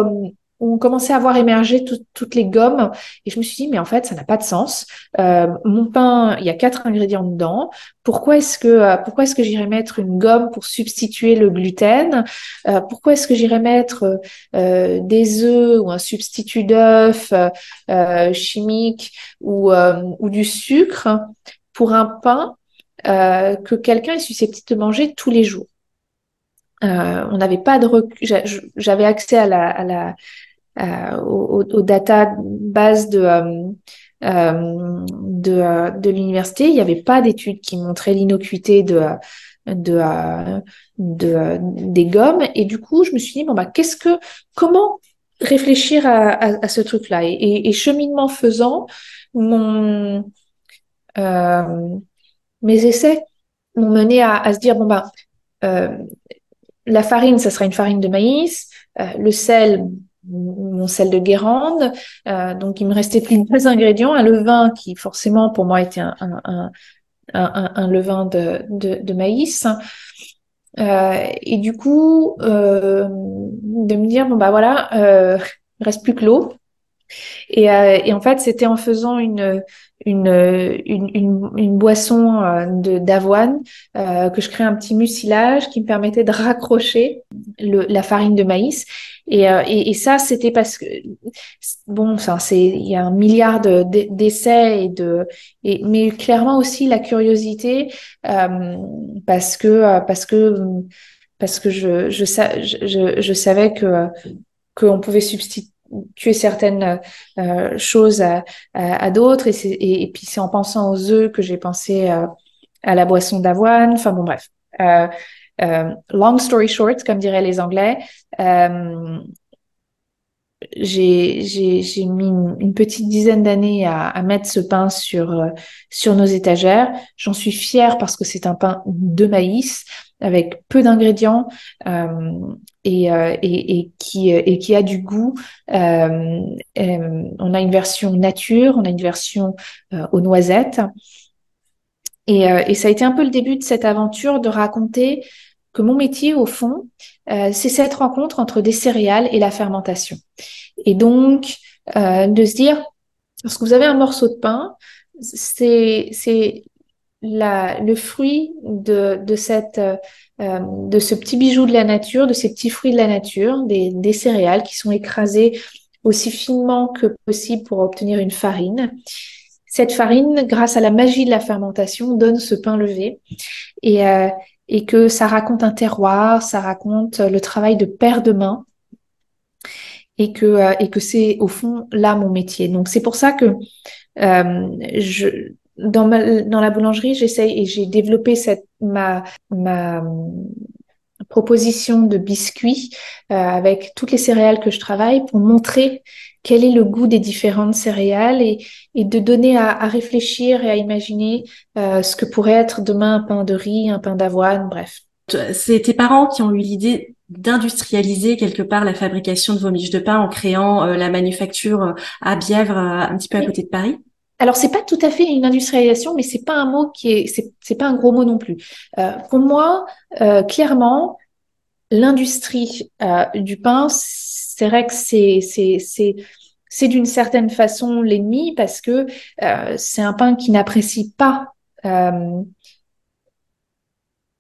on commençait à voir émerger toutes les gommes et je me suis dit mais en fait ça n'a pas de sens. Euh, mon pain, il y a quatre ingrédients dedans. Pourquoi est-ce que euh, pourquoi est-ce que j'irais mettre une gomme pour substituer le gluten? Euh, Pourquoi est-ce que j'irais mettre euh, des œufs ou un substitut d'œuf euh, chimique ou ou du sucre pour un pain que quelqu'un est susceptible de manger tous les jours euh, on n'avait pas de recul. J'avais accès la, euh, aux, aux, data bases de, euh, euh de, euh, l'université. Il n'y avait pas d'études qui montraient l'innocuité de, de, de, des gommes. Et du coup, je me suis dit, bon, bah, qu'est-ce que, comment réfléchir à, ce truc-là? Et, cheminement faisant, mon, mes essais m'ont mené à, à, se dire, bon, bah, la farine, ça sera une farine de maïs. le sel, mon sel de Guérande. donc, il me restait plus que deux ingrédients. Un levain qui, forcément, pour moi, était un, un, levain de, de, de maïs. Euh, et du coup, euh, de me dire, bon, bah voilà, euh, il reste plus que l'eau. Et, euh, et, en fait, c'était en faisant une, une, une, une, une boisson euh, d'avoine euh, que je crée un petit mucilage qui me permettait de raccrocher le, la farine de maïs. Et, euh, et, et ça, c'était parce que bon, ça, c'est il y a un milliard d'essais et de, et, mais clairement aussi la curiosité euh, parce que parce que parce que je je, je, je savais que qu'on pouvait substituer tuer certaines euh, choses à, d'autres. Et, puis c'est en pensant aux œufs que j'ai pensé euh, à la boisson d'avoine. Enfin bon, bref. Euh, long story short, comme diraient les Anglais, j'ai mis une, petite dizaine d'années à, à, mettre ce pain sur, sur nos étagères. J'en suis fière parce que c'est un pain de maïs avec peu d'ingrédients euh, et, euh, et, qui, a du goût. Euh, on a une version nature, on a une version aux noisettes. Et, et, ça a été un peu le début de cette aventure de raconter que mon métier, au fond, c'est cette rencontre entre des céréales et la fermentation. Et donc, de se dire, lorsque vous avez un morceau de pain, c'est le fruit de, de, cette, euh, de ce petit bijou de la nature, de ces petits fruits de la nature, des, des céréales qui sont écrasées aussi finement que possible pour obtenir une farine. Cette farine, grâce à la magie de la fermentation, donne ce pain levé et, euh, et que ça raconte un terroir, ça raconte le travail de père de main et que, euh, que c'est au fond là mon métier. Donc c'est pour ça que euh, je, dans, ma, dans la boulangerie, j'essaye et j'ai développé cette, ma, ma proposition de biscuits euh, avec toutes les céréales que je travaille pour montrer quel est le goût des différentes céréales et, et de donner à, à, réfléchir et à imaginer euh, ce que pourrait être demain un pain de riz, un pain d'avoine, bref. C'est tes parents qui ont eu l'idée d'industrialiser quelque part la fabrication de vos miches de pain en créant euh, la manufacture euh, à Bièvre, euh, un petit peu à côté de Paris? Alors c'est pas tout à fait une industrialisation, mais c'est pas un mot qui est, c'est, pas un gros mot non plus. Euh, pour moi, euh, clairement, l'industrie euh, du pain, c'est vrai que c'est, c'est, c'est, c'est d'une certaine façon l'ennemi parce que c'est un pain qui n'apprécie pas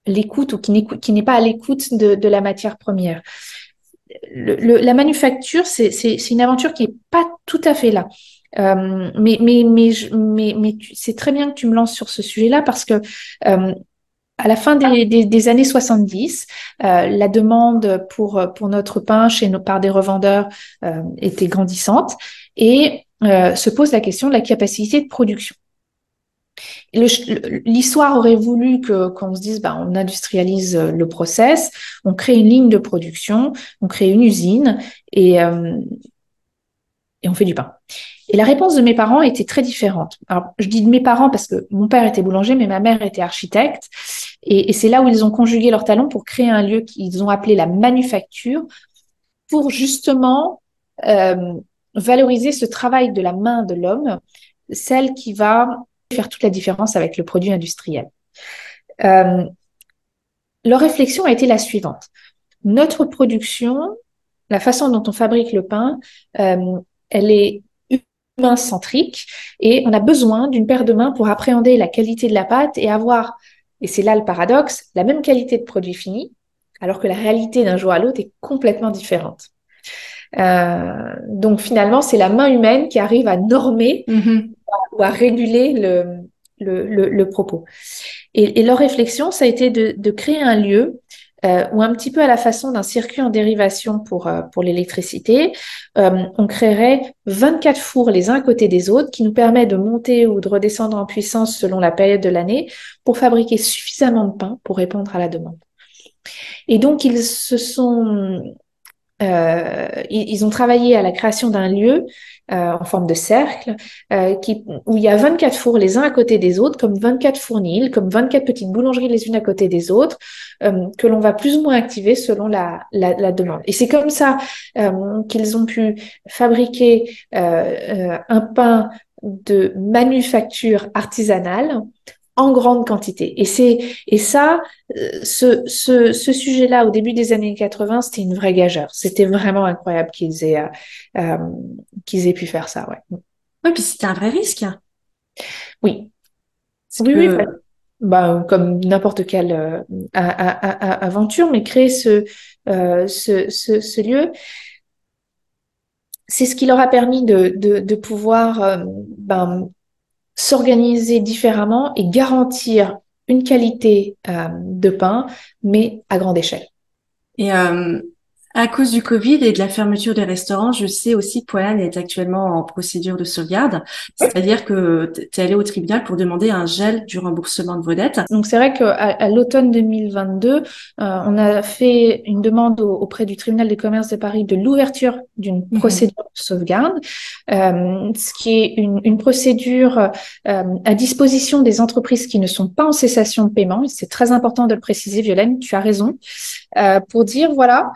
l'écoute ou qui, n'est pas à l'écoute de, la matière première. La manufacture, c'est, c'est, c'est une aventure qui est pas tout à fait là. Euh, mais c'est très bien que tu me lances sur ce sujet-là parce que euh, à la fin des, années 70, euh, la demande pour notre pain chez nos par des revendeurs était grandissante et se pose la question de la capacité de production. L'histoire aurait voulu qu'on se dise, bah, on industrialise le process, on crée une ligne de production, on crée une usine et on fait du pain. Et la réponse de mes parents était très différente. Alors, je dis de mes parents parce que mon père était boulanger, mais ma mère était architecte. Et, c'est là où ils ont conjugué leurs talents pour créer un lieu qu'ils ont appelé la manufacture, pour justement euh, valoriser ce travail de la main de l'homme, celle qui va faire toute la différence avec le produit industriel. Euh, leur réflexion a été la suivante. Notre production, la façon dont on fabrique le pain, euh, elle est humain centrique et on a besoin d'une paire de mains pour appréhender la qualité de la pâte et avoir, et c'est là le paradoxe, la même qualité de produit fini, alors que la réalité d'un jour à l'autre est complètement différente. Euh, donc finalement, c'est la main humaine qui arrive à normer mm-hmm. ou à réguler le, le, le, le propos. Et, et, leur réflexion, ça a été de, de créer un lieu euh, ou un petit peu à la façon d'un circuit en dérivation pour, euh, pour l'électricité, euh, on créerait 24 fours les uns à côté des autres qui nous permet de monter ou de redescendre en puissance selon la période de l'année pour fabriquer suffisamment de pain pour répondre à la demande. Et donc, ils se sont euh, ils, ont travaillé à la création d'un lieu euh, en forme de cercle euh, où il y a 24 fours les uns à côté des autres, comme 24 fournils, comme 24 petites boulangeries les unes à côté des autres, que l'on va plus ou moins activer selon la demande. Et c'est comme ça qu'ils ont pu fabriquer un pain de manufacture artisanale en grande quantité. Et c'est et ça, euh, ce, ce, ce sujet-là au début des années 80, c'était une vraie gageure. C'était vraiment incroyable qu'ils aient euh, euh, qu'ils aient pu faire ça. Ouais. Oui, puis c'était un vrai risque. Oui. Oui, oui. Bah, comme n'importe quelle euh, aventure, mais créer ce, ce, ce, ce, lieu, c'est ce qui leur a permis de, de, de pouvoir ben, s'organiser différemment et garantir une qualité euh, de pain, mais à grande échelle. Euh, à cause du Covid et de la fermeture des restaurants, je sais aussi que Poilane est actuellement en procédure de sauvegarde, c'est-à-dire que tu es allé au tribunal pour demander un gel du remboursement de vos dettes. Donc c'est vrai qu'à à, l'automne 2022, euh, on a fait une demande auprès du tribunal des commerces de Paris de l'ouverture d'une mhm. procédure de sauvegarde, euh, ce qui est une, une procédure euh, à disposition des entreprises qui ne sont pas en cessation de paiement. C'est très important de le préciser, Violaine, tu as raison, pour dire voilà.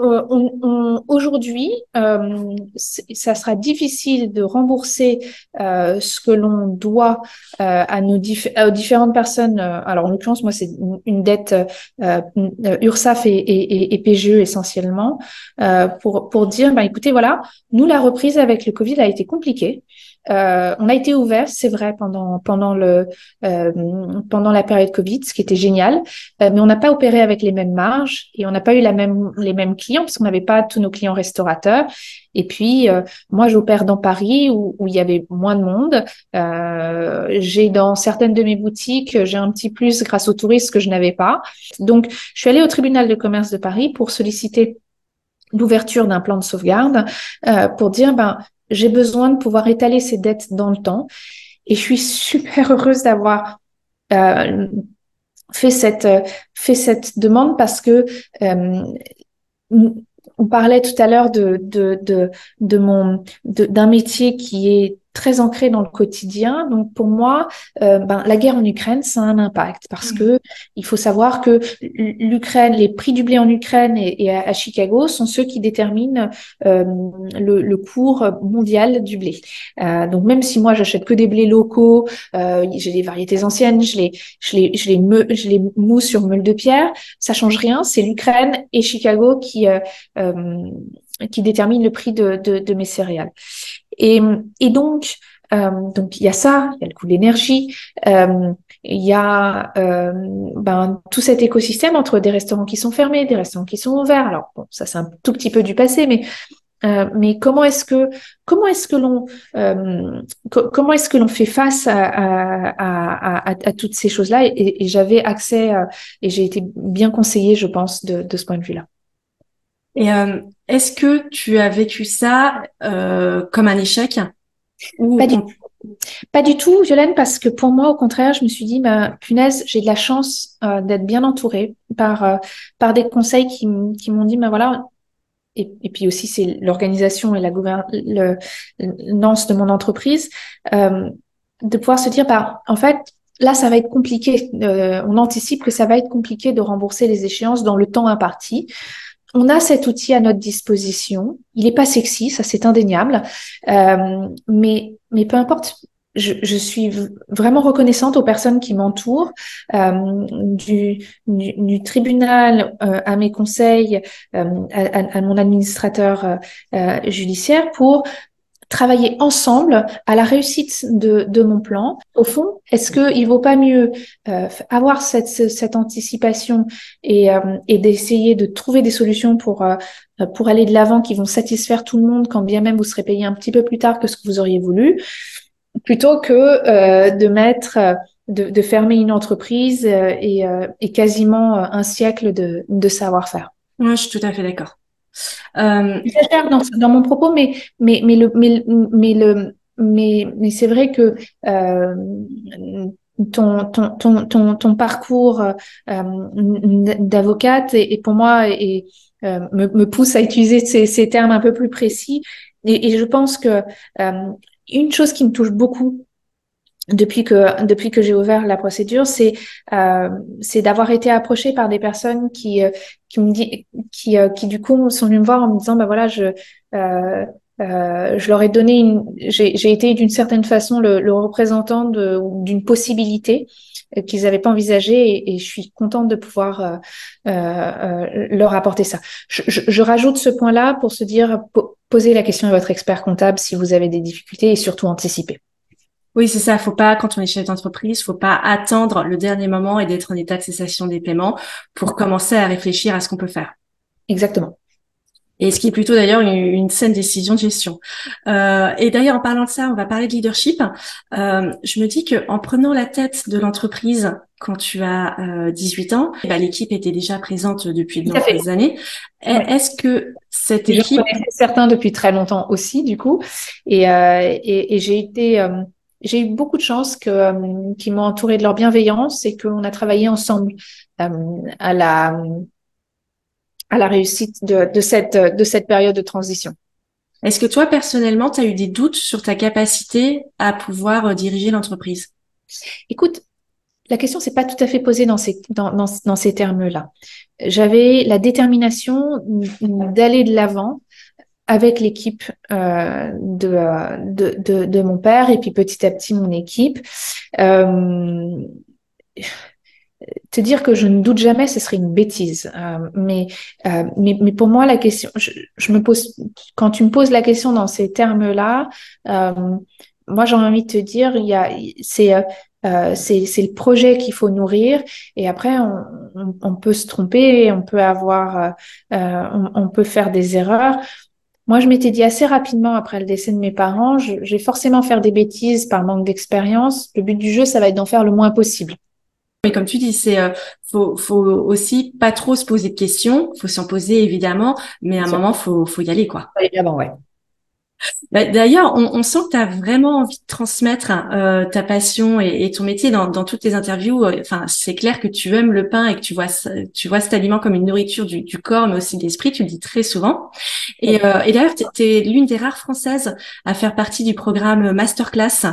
Euh, euh, aujourd'hui, euh, ça sera difficile de rembourser ce que l'on doit à nos aux différentes personnes. alors, en l'occurrence, moi, c'est une, dette URSAF et, PGE essentiellement, pour, dire, bah, écoutez, voilà, nous, la reprise avec le Covid a été compliquée. Euh, on a été ouvert, c'est vrai, pendant pendant le euh, pendant la période Covid, ce qui était génial, euh, mais on n'a pas opéré avec les mêmes marges et on n'a pas eu la même les mêmes clients parce qu'on n'avait pas tous nos clients restaurateurs. Et puis moi, j'opère dans Paris où, il y avait moins de monde. j'ai dans certaines de mes boutiques, j'ai un petit plus grâce aux touristes que je n'avais pas. Donc, je suis allée au tribunal de commerce de Paris pour solliciter l'ouverture d'un plan de sauvegarde pour dire ben j'ai besoin de pouvoir étaler ces dettes dans le temps. Et je suis super heureuse d'avoir euh, fait cette fait cette demande parce que euh, on parlait tout à l'heure de mon d'un métier qui est très ancré dans le quotidien. Donc pour moi, euh, ben, la guerre en Ukraine, ça a un impact parce mmh. que il faut savoir que l'Ukraine, les prix du blé en Ukraine et, à, Chicago sont ceux qui déterminent euh, le, le, cours mondial du blé. Euh, donc même si moi j'achète que des blés locaux, j'ai des variétés anciennes, je les je les je les me, je les mousse sur meule de pierre, ça change rien. C'est l'Ukraine et Chicago qui euh, qui déterminent le prix de, de, de mes céréales. Et, et donc, euh, donc il y a ça, il y a le coût de l'énergie, euh, il y a euh, ben, tout cet écosystème entre des restaurants qui sont fermés, des restaurants qui sont ouverts. Alors bon, ça c'est un tout petit peu du passé, mais euh, mais comment est-ce que comment est-ce que l'on euh, comment est-ce que l'on fait face à, à, à, à toutes ces choses-là? Et, et j'avais accès et j'ai été bien conseillée, je pense, de, de ce point de vue-là. Et euh, est-ce que tu as vécu ça euh, comme un échec ou pas, du, pas du tout, Violaine, parce que pour moi, au contraire, je me suis dit, bah, punaise, j'ai de la chance euh, d'être bien entourée par euh, par des conseils qui, qui m'ont dit, ben bah, voilà. Et, et, puis aussi, c'est l'organisation et la gouvernance de mon entreprise, euh, de pouvoir se dire, bah, en fait, là, ça va être compliqué. on anticipe que ça va être compliqué de rembourser les échéances dans le temps imparti on a cet outil à notre disposition. Il n'est pas sexy, ça c'est indéniable, euh, mais mais peu importe. Je, suis vraiment reconnaissante aux personnes qui m'entourent, euh, du, tribunal euh, à mes conseils, à, mon administrateur judiciaire pour travailler ensemble à la réussite de, de mon plan. Au fond, est-ce qu'il vaut pas mieux euh, avoir cette, cette anticipation et, euh, et d'essayer de trouver des solutions pour, euh, pour aller de l'avant qui vont satisfaire tout le monde quand bien même vous serez payé un petit peu plus tard que ce que vous auriez voulu, plutôt que de mettre de, de, fermer une entreprise et, et quasiment un siècle de, de savoir-faire? Moi, je suis tout à fait d'accord. Euh, dans, dans, mon propos, mais mais mais le mais, mais le mais mais c'est vrai que euh, ton, ton, ton, ton, ton parcours euh, d'avocate et, pour moi est, me, me, pousse à utiliser ces, ces, termes un peu plus précis. Et, et je pense que une chose qui me touche beaucoup depuis que depuis que j'ai ouvert la procédure, c'est euh, c'est d'avoir été approchée par des personnes qui qui me dit qui qui du coup sont venues me voir en me disant bah voilà je euh, euh, je leur ai donné une j'ai été d'une certaine façon le, le représentant d'une possibilité qu'ils n'avaient pas envisagé et, et, je suis contente de pouvoir euh, euh, leur apporter ça. Je, je, je rajoute ce point-là pour se dire posez la question à votre expert comptable si vous avez des difficultés et surtout anticiper. Oui, c'est ça. Faut pas, quand on est chef d'entreprise, faut pas attendre le dernier moment et d'être en état de cessation des paiements pour commencer à réfléchir à ce qu'on peut faire. Exactement. Et ce qui est plutôt d'ailleurs une, saine décision de gestion. Euh, et d'ailleurs, en parlant de ça, on va parler de leadership. Euh, je me dis que en prenant la tête de l'entreprise quand tu as euh, 18 ans, bah, l'équipe était déjà présente depuis de nombreuses années. Est-ce que cette équipe... Je certains depuis très longtemps aussi, du coup. Et, euh, et, et j'ai été euh, j'ai eu beaucoup de chance que, euh, qu'ils m'ont entouré de leur bienveillance et qu'on a travaillé ensemble euh, à la à la réussite de, de cette de cette période de transition. Est-ce que toi personnellement, tu as eu des doutes sur ta capacité à pouvoir euh, diriger l'entreprise? Écoute, la question s'est pas tout à fait posée dans ces dans, dans, dans ces termes-là. J'avais la détermination d'aller de l'avant avec l'équipe euh, de, de, de, de, mon père et puis petit à petit mon équipe. Euh, te dire que je ne doute jamais, ce serait une bêtise. Euh, mais, euh, mais, mais pour moi, la question, je, je, me pose, quand tu me poses la question dans ces termes-là, euh, moi j'ai envie de te dire, il y a, c'est euh, c'est le projet qu'il faut nourrir et après on, on, peut se tromper, on peut avoir, euh, on, on, peut faire des erreurs. Moi, je m'étais dit assez rapidement après le décès de mes parents, je, je vais forcément faire des bêtises par manque d'expérience. Le but du jeu, ça va être d'en faire le moins possible. Mais comme tu dis, c'est euh, faut, faut aussi pas trop se poser de questions. Faut s'en poser évidemment, mais à un moment, faut, faut y aller quoi. Évidemment, ouais. Bah, d'ailleurs, on, on, sent que tu as vraiment envie de transmettre euh, ta passion et, et, ton métier dans, dans toutes tes interviews. Enfin, c'est clair que tu aimes le pain et que tu vois, tu vois cet aliment comme une nourriture du, du corps, mais aussi de l'esprit. Tu le dis très souvent. Et, euh, et d'ailleurs, tu es, l'une des rares françaises à faire partie du programme Masterclass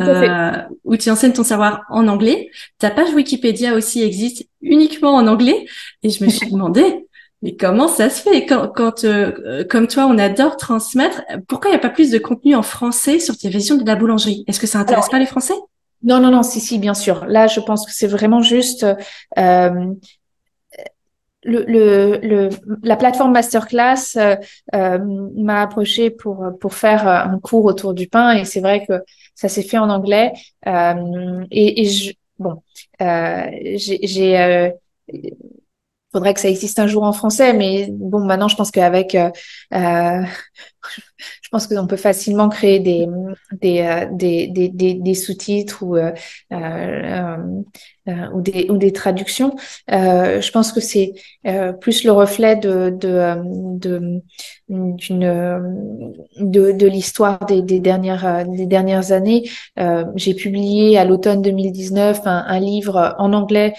euh, où tu enseignes ton savoir en anglais. Ta page Wikipédia aussi existe uniquement en anglais. Et je me suis *laughs* demandé, mais comment ça se fait? Quand, quand euh, comme toi, on adore transmettre Pourquoi il n'y a pas plus de contenu en français sur tes visions de la boulangerie? Est-ce que ça intéresse pas les Français? Non, non, non, si, si, bien sûr. Là, je pense que c'est vraiment juste euh, le, le, le, la plateforme Masterclass euh, euh, m'a approché pour pour faire un cours autour du pain et c'est vrai que ça s'est fait en anglais. Euh, et, et je, bon, euh, j'ai faudrait que ça existe un jour en français, mais bon, maintenant, je pense qu'avec, euh, euh, je pense qu'on peut facilement créer des euh, sous-titres ou euh, euh, euh, des traductions. je pense que c'est plus le reflet de l'histoire des, dernières années. J'ai publié à l'automne 2019 un, livre en anglais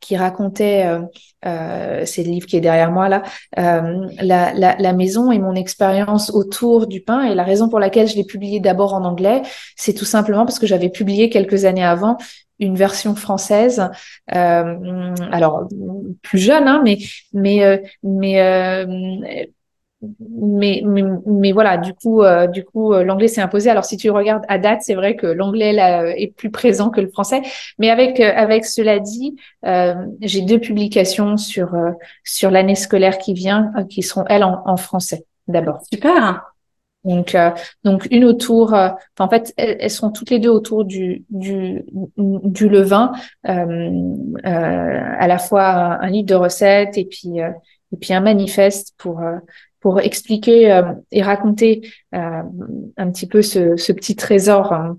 qui racontait euh, c'est le livre qui est derrière moi là, euh, la, la, maison et mon expérience autour du pain. Et la raison pour laquelle je l'ai publié d'abord en anglais, c'est tout simplement parce que j'avais publié quelques années avant une version française, euh, alors plus jeune, hein, mais mais euh, mais euh, mais, mais, mais, voilà, du coup, du coup, l'anglais s'est imposé. Alors, si tu regardes à date, c'est vrai que l'anglais est plus présent que le français. Mais avec avec cela dit, j'ai deux publications sur sur l'année scolaire qui vient, qui seront elles en français d'abord. Super. Donc, donc une autour. en fait, elles, sont toutes les deux autour du du du levain, à la fois un livre de recettes et puis et puis un manifeste pour pour expliquer euh, et raconter euh, un petit peu ce, ce petit trésor euh,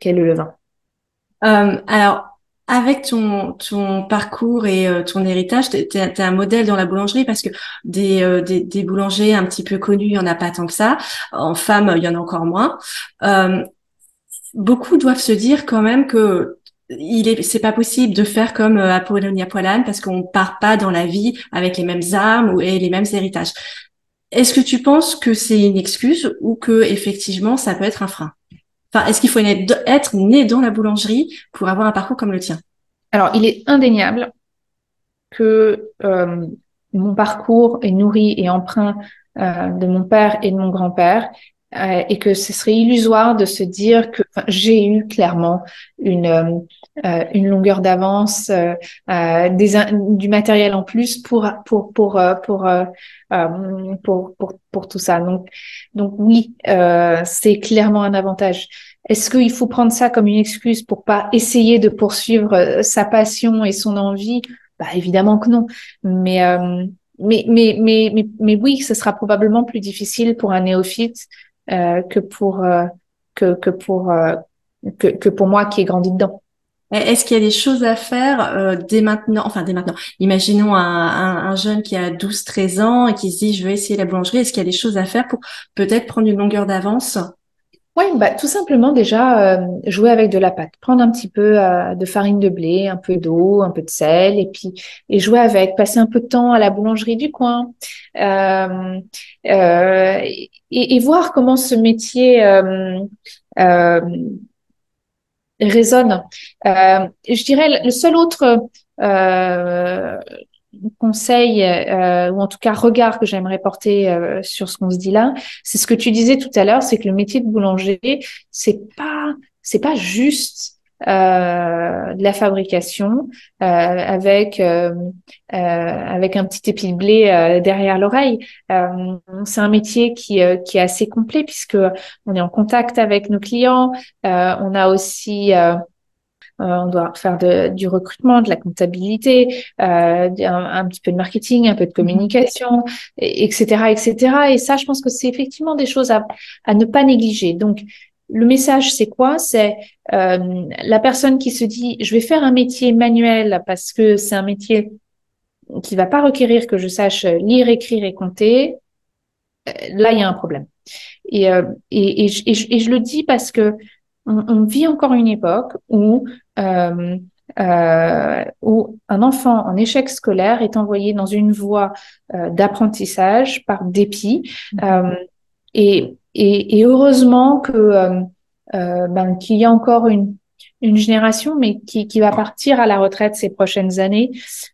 qu'est le levain. alors, avec ton, ton parcours et ton héritage, tu es, un modèle dans la boulangerie parce que des, des, des, boulangers un petit peu connus, il y en a pas tant que ça. En femmes, il y en a encore moins. beaucoup doivent se dire quand même que il est, c'est pas possible de faire comme euh, Apollonia Poilane parce qu'on part pas dans la vie avec les mêmes armes ou et les mêmes héritages. Est-ce que tu penses que c'est une excuse ou que effectivement ça peut être un frein? Est-ce qu'il faut être né dans la boulangerie pour avoir un parcours comme le tien? Alors, il est indéniable que euh, mon parcours est nourri et empreint euh, de mon père et de mon grand-père euh, et que ce serait illusoire de se dire que j'ai eu clairement une euh, une longueur d'avance, euh, des du matériel en plus pour pour pour pour pour, pour, pour tout ça. Donc donc oui, c'est clairement un avantage. Est-ce qu'il faut prendre ça comme une excuse pour pas essayer de poursuivre sa passion et son envie? Bah évidemment que non. Mais mais, mais, mais, mais, mais, oui, ce sera probablement plus difficile pour un néophyte euh, que pour euh, que, que pour euh, que, que pour moi qui ai grandi dedans. Est-ce qu'il y a des choses à faire dès maintenant Enfin, dès maintenant? Imaginons un, un, un jeune qui a 12-13 ans et qui se dit je vais essayer la boulangerie. Est-ce qu'il y a des choses à faire pour peut-être prendre une longueur d'avance? Oui, bah, tout simplement déjà euh, jouer avec de la pâte, prendre un petit peu euh, de farine de blé, un peu d'eau, un peu de sel, et puis et jouer avec, passer un peu de temps à la boulangerie du coin, euh, euh et, voir comment ce métier résonne. je dirais le seul autre conseil euh, ou en tout cas regard que j'aimerais porter euh, sur ce qu'on se dit là, c'est ce que tu disais tout à l'heure, c'est que le métier de boulanger, c'est pas c'est pas juste euh, de la fabrication euh, avec euh, avec un petit épi de blé derrière l'oreille. c'est un métier qui qui est assez complet puisque on est en contact avec nos clients. on a aussi euh, on doit faire de, du recrutement, de la comptabilité, euh, un, petit peu de marketing, un peu de mhm. communication, etc., etc. Et ça, je pense que c'est effectivement des choses à, à ne pas négliger. Donc, le message, c'est quoi? C'est euh, la personne qui se dit, je vais faire un métier manuel parce que c'est un métier qui va pas requérir que je sache lire, écrire et compter. Euh, là, il y a un problème. Et, euh, et, et, et, je, le dis parce que on, on, vit encore une époque où euh, euh, où un enfant en échec scolaire est envoyé dans une voie euh, d'apprentissage par dépit. Mm-hmm. Et, et, et, heureusement que ben, qu'il y a encore une une génération, mais qui, qui va partir à la retraite ces prochaines années,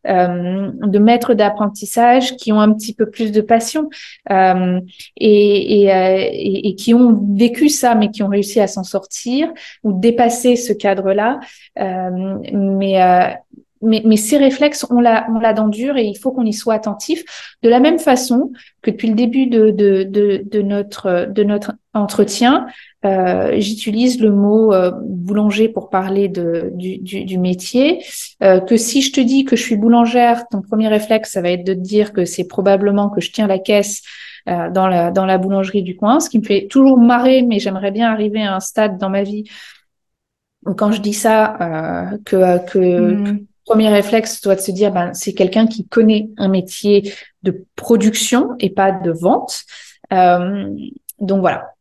euh, de maîtres d'apprentissage qui ont un petit peu plus de passion euh, et, et, euh, et, et, qui ont vécu ça, mais qui ont réussi à s'en sortir ou dépasser ce cadre-là. Euh, mais euh, mais, mais, ces réflexes, on l'a, on l'a dans dur et il faut qu'on y soit attentif. De la même façon que depuis le début de, de, de, de notre, de notre entretien, euh, j'utilise le mot euh, boulanger pour parler de, du, du, du métier. Euh, que si je te dis que je suis boulangère, ton premier réflexe, ça va être de te dire que c'est probablement que je tiens la caisse euh, dans, la, dans la boulangerie du coin, ce qui me fait toujours marrer, mais j'aimerais bien arriver à un stade dans ma vie quand je dis ça, euh, que, que, mmh premier réflexe doit se dire, ben, c'est quelqu'un qui connaît un métier de production et pas de vente. Euh, donc voilà.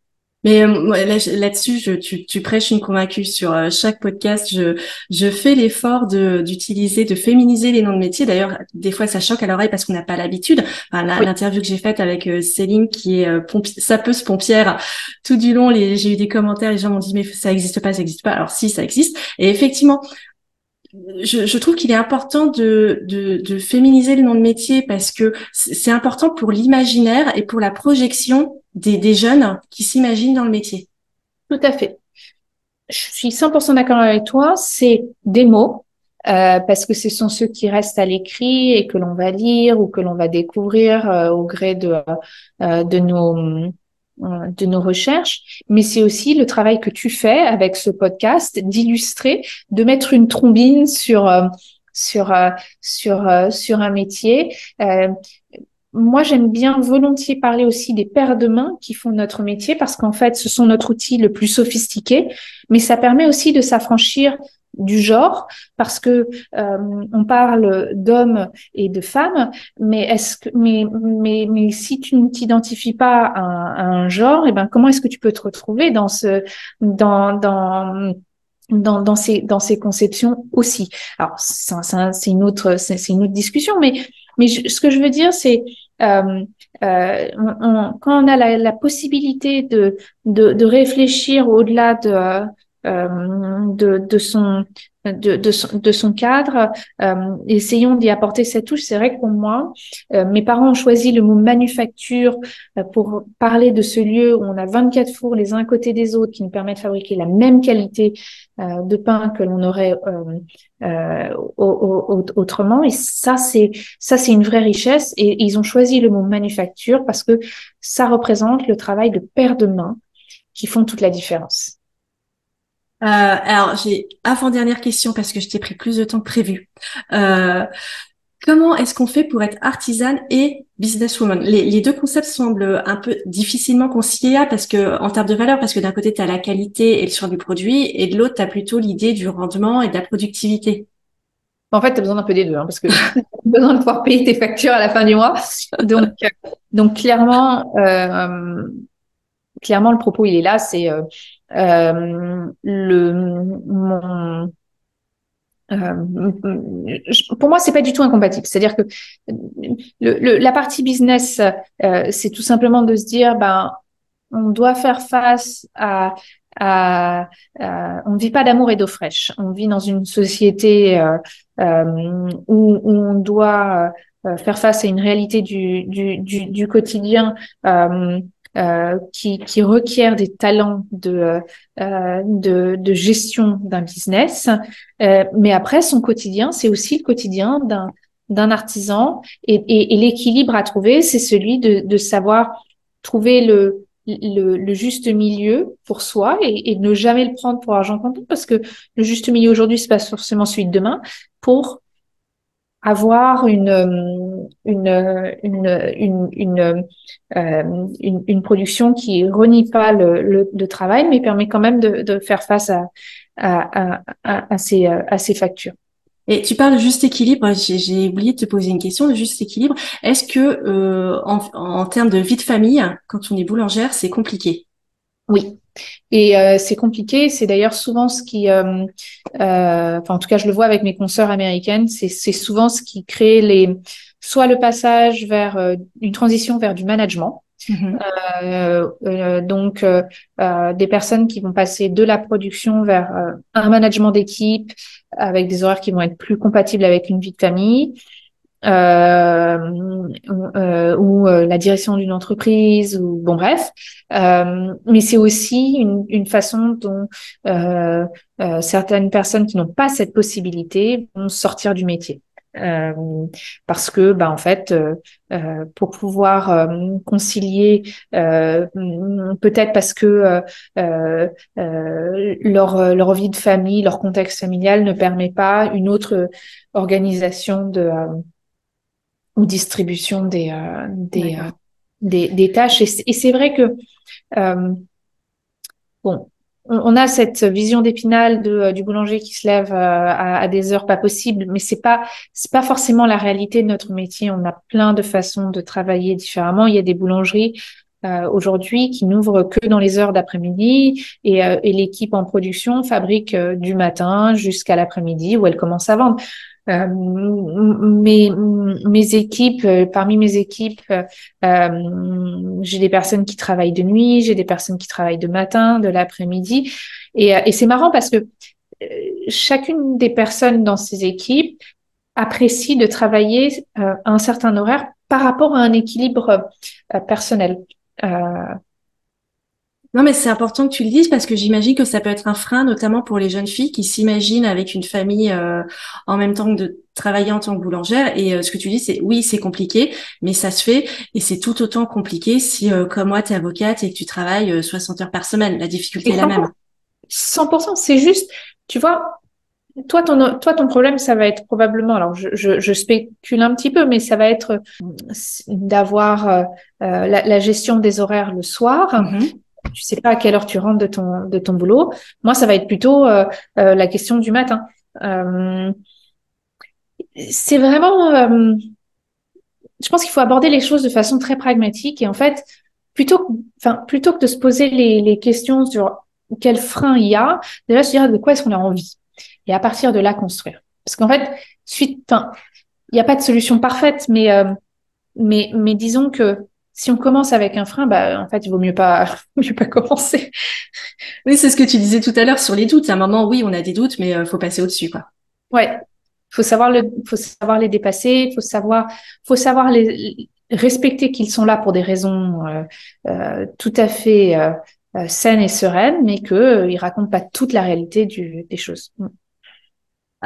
Mais euh, là-dessus, je, tu, tu, prêches une convaincue sur euh, chaque podcast. Je, je fais l'effort de d'utiliser, de féminiser les noms de métiers. D'ailleurs, des fois, ça choque à l'oreille parce qu'on n'a pas l'habitude. Enfin, L'interview que j'ai faite avec euh, Céline, qui est pompi sapeuse pompière, tout du long, j'ai eu des commentaires. Les gens m'ont dit mais ça existe pas, ça existe pas. Alors si, ça existe. Et effectivement, je, je, trouve qu'il est important de, de, de, féminiser le nom de métier parce que c'est important pour l'imaginaire et pour la projection des, des jeunes qui s'imaginent dans le métier. Tout à fait. Je suis 100% d'accord avec toi. C'est des mots euh, parce que ce sont ceux qui restent à l'écrit et que l'on va lire ou que l'on va découvrir euh, au gré de, euh, de nos de nos recherches, mais c'est aussi le travail que tu fais avec ce podcast d'illustrer, de mettre une trombine sur euh, sur euh, sur sur un métier. Moi, j'aime bien volontiers parler aussi des paires de mains qui font notre métier parce qu'en fait, ce sont notre outil le plus sophistiqué, mais ça permet aussi de s'affranchir du genre parce que euh, on parle d'hommes et de femmes mais est-ce que mais mais mais si tu ne t'identifies pas à, un genre et eh ben comment est-ce que tu peux te retrouver dans ce dans dans dans, dans ces dans ces conceptions aussi? Alors c'est une autre c'est une autre discussion, mais mais ce que je veux dire c'est euh, euh, quand on a la, possibilité de, de, réfléchir au-delà de, euh, de, de, son de, son, cadre. Euh, essayons d'y apporter cette touche. C'est vrai que pour moi, euh, mes parents ont choisi le mot manufacture euh, pour parler de ce lieu où on a 24 fours les uns à côté des autres qui nous permettent de fabriquer la même qualité de pain que l'on aurait autrement. Et ça, c'est ça, c'est une vraie richesse. Et ils ont choisi le mot manufacture parce que ça représente le travail de paire de mains qui font toute la différence. Euh, alors, j'ai avant-dernière question parce que je t'ai pris plus de temps que prévu. Euh, comment est-ce qu'on fait pour être artisane et businesswoman? Les, deux concepts semblent un peu difficilement conciliables parce que en termes de valeur, parce que d'un côté, tu as la qualité et le choix du produit, et de l'autre, tu as plutôt l'idée du rendement et de la productivité. En fait, tu as besoin d'un peu des deux, hein, parce que *laughs* tu as besoin de pouvoir payer tes factures à la fin du mois. Donc, euh, donc clairement, euh, clairement, le propos, il est là, c'est euh, le mon euh, pour moi, c'est pas du tout incompatible. C'est-à-dire que le, la partie business, euh, c'est tout simplement de se dire, ben, on doit faire face à, à, on ne vit pas d'amour et d'eau fraîche. On vit dans une société euh, euh où, où, on doit faire face à une réalité du, du, du, du quotidien euh, qui, qui, requiert des talents de, euh, de, de, gestion d'un business. Euh, mais après, son quotidien, c'est aussi le quotidien d'un d'un artisan et, et, et l'équilibre à trouver, c'est celui de, de savoir trouver le, le, le, juste milieu pour soi et, et, ne jamais le prendre pour argent comptant parce que le juste milieu aujourd'hui, c'est pas forcément celui de demain pour avoir une une une une une, euh, une, une, production qui renie pas le, le, travail mais permet quand même de, de faire face à à, à, à, ces à ces factures. Et tu parles de juste équilibre. J'ai oublié de te poser une question de juste équilibre. Est-ce que euh, en, en termes de vie de famille, quand on est boulangère, c'est compliqué? Oui, et euh, c'est compliqué. C'est d'ailleurs souvent ce qui, euh, enfin en tout cas je le vois avec mes consoeurs américaines, c'est souvent ce qui crée les, soit le passage vers euh, une transition vers du management. Mm-hmm. donc des personnes qui vont passer de la production vers un management d'équipe avec des horaires qui vont être plus compatibles avec une vie de famille euh, euh, ou euh, la direction d'une entreprise ou bon bref euh, mais c'est aussi une, une, façon dont euh, certaines personnes qui n'ont pas cette possibilité vont sortir du métier parce que bah en fait pour pouvoir concilier peut-être parce que leur leur vie de famille leur contexte familial ne permet pas une autre organisation de ou distribution des, euh, des, euh, des, des, tâches. Et c'est vrai que, euh, bon, on, a cette vision d'épinal de, du boulanger qui se lève à, à, des heures pas possibles, mais c'est pas c'est pas forcément la réalité de notre métier. On a plein de façons de travailler différemment. Il y a des boulangeries euh, aujourd'hui qui n'ouvrent que dans les heures d'après-midi et, euh, et l'équipe en production fabrique du matin jusqu'à l'après-midi où elle commence à vendre. Euh, mes, mes équipes, euh, parmi mes équipes, euh, j'ai des personnes qui travaillent de nuit, j'ai des personnes qui travaillent de matin, de l'après-midi. Et, et c'est marrant parce que chacune des personnes dans ces équipes apprécie de travailler un certain horaire par rapport à un équilibre personnel. Non, mais c'est important que tu le dises parce que j'imagine que ça peut être un frein, notamment pour les jeunes filles qui s'imaginent avec une famille euh, en même temps que de travailler en tant que boulangère. Et euh, ce que tu dis, c'est oui, c'est compliqué, mais ça se fait. Et c'est tout autant compliqué si, euh, comme moi, tu es avocate et que tu travailles 60 heures par semaine. La difficulté est la même. 100%, c'est juste, tu vois, toi ton, toi, ton problème, ça va être probablement, alors je, je, je spécule un petit peu, mais ça va être d'avoir la, la, gestion des horaires le soir. Mm-hmm tu sais pas à quelle heure tu rentres de ton de ton boulot. Moi, ça va être plutôt euh, euh, la question du matin. Euh, c'est vraiment, je pense qu'il faut aborder les choses de façon très pragmatique et en fait, plutôt, enfin, plutôt que de se poser les, les questions sur quel frein il y a, déjà se dire de quoi est-ce qu'on a envie. Et à partir de là, construire. Parce qu'en fait, suite, enfin, il n'y a pas de solution parfaite, mais, euh, mais, mais disons que si on commence avec un frein, bah, en fait, il vaut mieux pas, *laughs* mieux pas commencer. Oui, c'est ce que tu disais tout à l'heure sur les doutes. À un moment, oui, on a des doutes, mais il euh, faut passer au-dessus, quoi. Ouais. Faut savoir le, faut savoir les dépasser. Faut savoir, faut savoir les, respecter qu'ils sont là pour des raisons euh, euh, tout à fait saines et sereines, mais qu'ils euh, racontent pas toute la réalité du, des choses.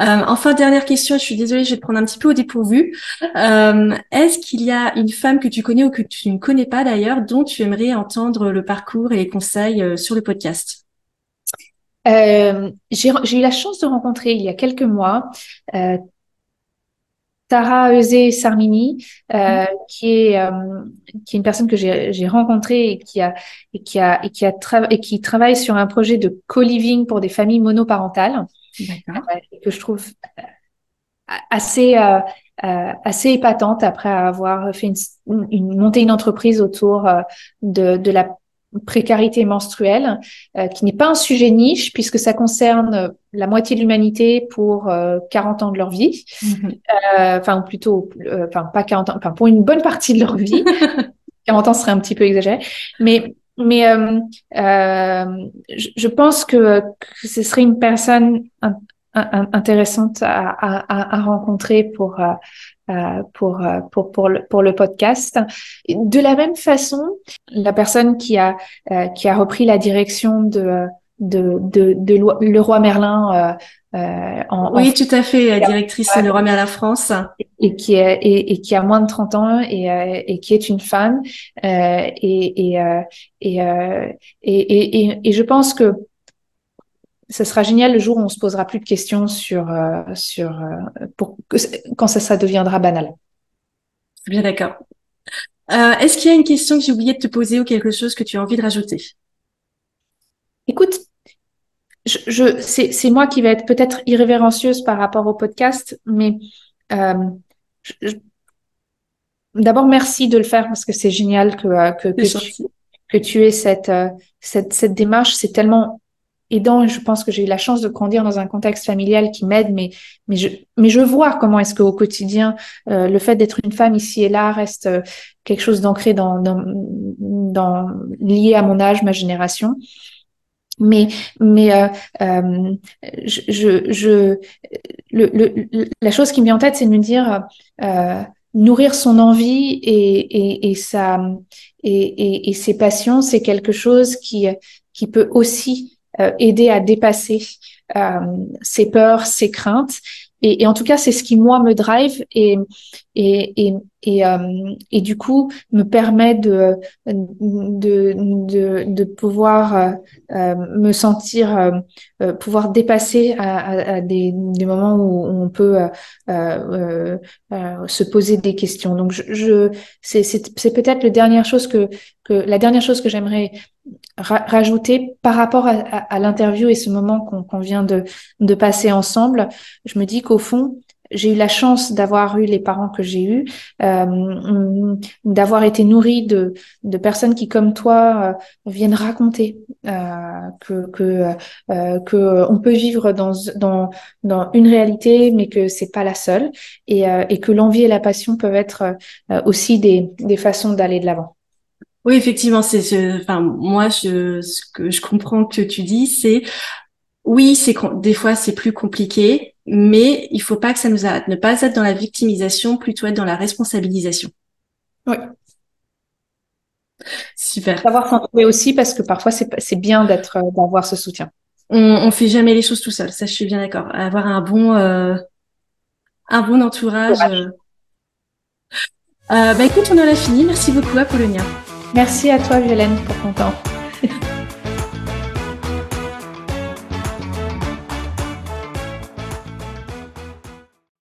Euh, enfin, dernière question, je suis désolée, je vais te prendre un petit peu au dépourvu. Euh, Est-ce qu'il y a une femme que tu connais ou que tu ne connais pas d'ailleurs, dont tu aimerais entendre le parcours et les conseils euh, sur le podcast? Euh, J'ai eu la chance de rencontrer il y a quelques mois euh, Tara Eusé Sarmini, euh, mm. qui est euh, qui est une personne que j'ai rencontrée et qui a et qui a et qui a et qui travaille sur un projet de co-living pour des familles monoparentales. Euh, que je trouve euh, assez euh, assez épatante après avoir fait une, une monté une entreprise autour de, de la précarité menstruelle, qui n'est pas un sujet niche puisque ça concerne la moitié de l'humanité pour 40 ans de leur vie, mm-hmm. enfin ou plutôt, enfin pas 40 ans, enfin pour une bonne partie de leur vie. *laughs* 40 ans serait un petit peu exagéré, mais mais euh, euh, je, pense que, que, ce serait une personne intéressante à, à, à, rencontrer pour, euh, pour, pour, pour, le, pour le podcast. De la même façon, la personne qui a, qui a repris la direction de, de, de, de, Le Roi Merlin euh, en, oui, tout à fait, directrice de Roi la France. Et qui, est, et, et, qui a moins de 30 ans et, euh, et qui est une femme. Euh, et, et, euh, et, et, et, je pense que ce sera génial le jour où on se posera plus de questions sur, sur pour, quand ça, ça deviendra banal. Bien d'accord. Est-ce qu'il y a une question que j'ai oublié de te poser ou quelque chose que tu as envie de rajouter? Écoute, je, je c'est moi qui vais être peut-être irrévérencieuse par rapport au podcast, mais euh, d'abord merci de le faire parce que c'est génial que euh, que, que tu, que, tu, aies cette euh, cette, cette démarche. C'est tellement aidant et je pense que j'ai eu la chance de grandir dans un contexte familial qui m'aide, mais mais je mais je vois comment est-ce qu'au quotidien euh, le fait d'être une femme ici et là reste quelque chose d'ancré dans, dans dans lié à mon âge, ma génération. Mais, mais euh, euh, je, je, le, le, la chose qui me vient en tête, c'est de me dire euh, nourrir son envie et, et, et, sa, et, et, ses passions, c'est quelque chose qui, qui peut aussi euh, aider à dépasser euh, ses peurs, ses craintes. Et, en tout cas, c'est ce qui moi me drive. Et et et et, euh, et du coup me permet de de de, de pouvoir euh, euh me sentir euh, euh, pouvoir dépasser à, à, à des, des, moments où on peut se poser des questions. Donc je, je c'est c'est peut-être la dernière chose que que la dernière chose que j'aimerais rajouter par rapport à, à, l'interview et ce moment qu'on vient de, de passer ensemble, je me dis qu'au fond, j'ai eu la chance d'avoir eu les parents que j'ai eus, euh, d'avoir été nourrie de, de personnes qui, comme toi, euh, viennent raconter euh, que que, euh, que on peut vivre dans, dans dans une réalité, mais que c'est pas la seule, et, euh, et que l'envie et la passion peuvent être aussi des, des façons d'aller de l'avant. Oui, effectivement, c'est, enfin, moi, je, ce que je comprends que tu dis, c'est, oui, c'est des fois c'est plus compliqué, mais il faut pas que ça nous arrête. Ne pas être dans la victimisation, plutôt être dans la responsabilisation. Oui. Super. Savoir s'entourer aussi parce que parfois c'est bien d'être d'avoir ce soutien. On, on fait jamais les choses tout seul. Ça, je suis bien d'accord. Avoir un bon euh, un bon entourage. Euh... Euh, bah écoute, on en a fini. Merci beaucoup, Apollonia. Merci à toi, Violaine, pour ton temps.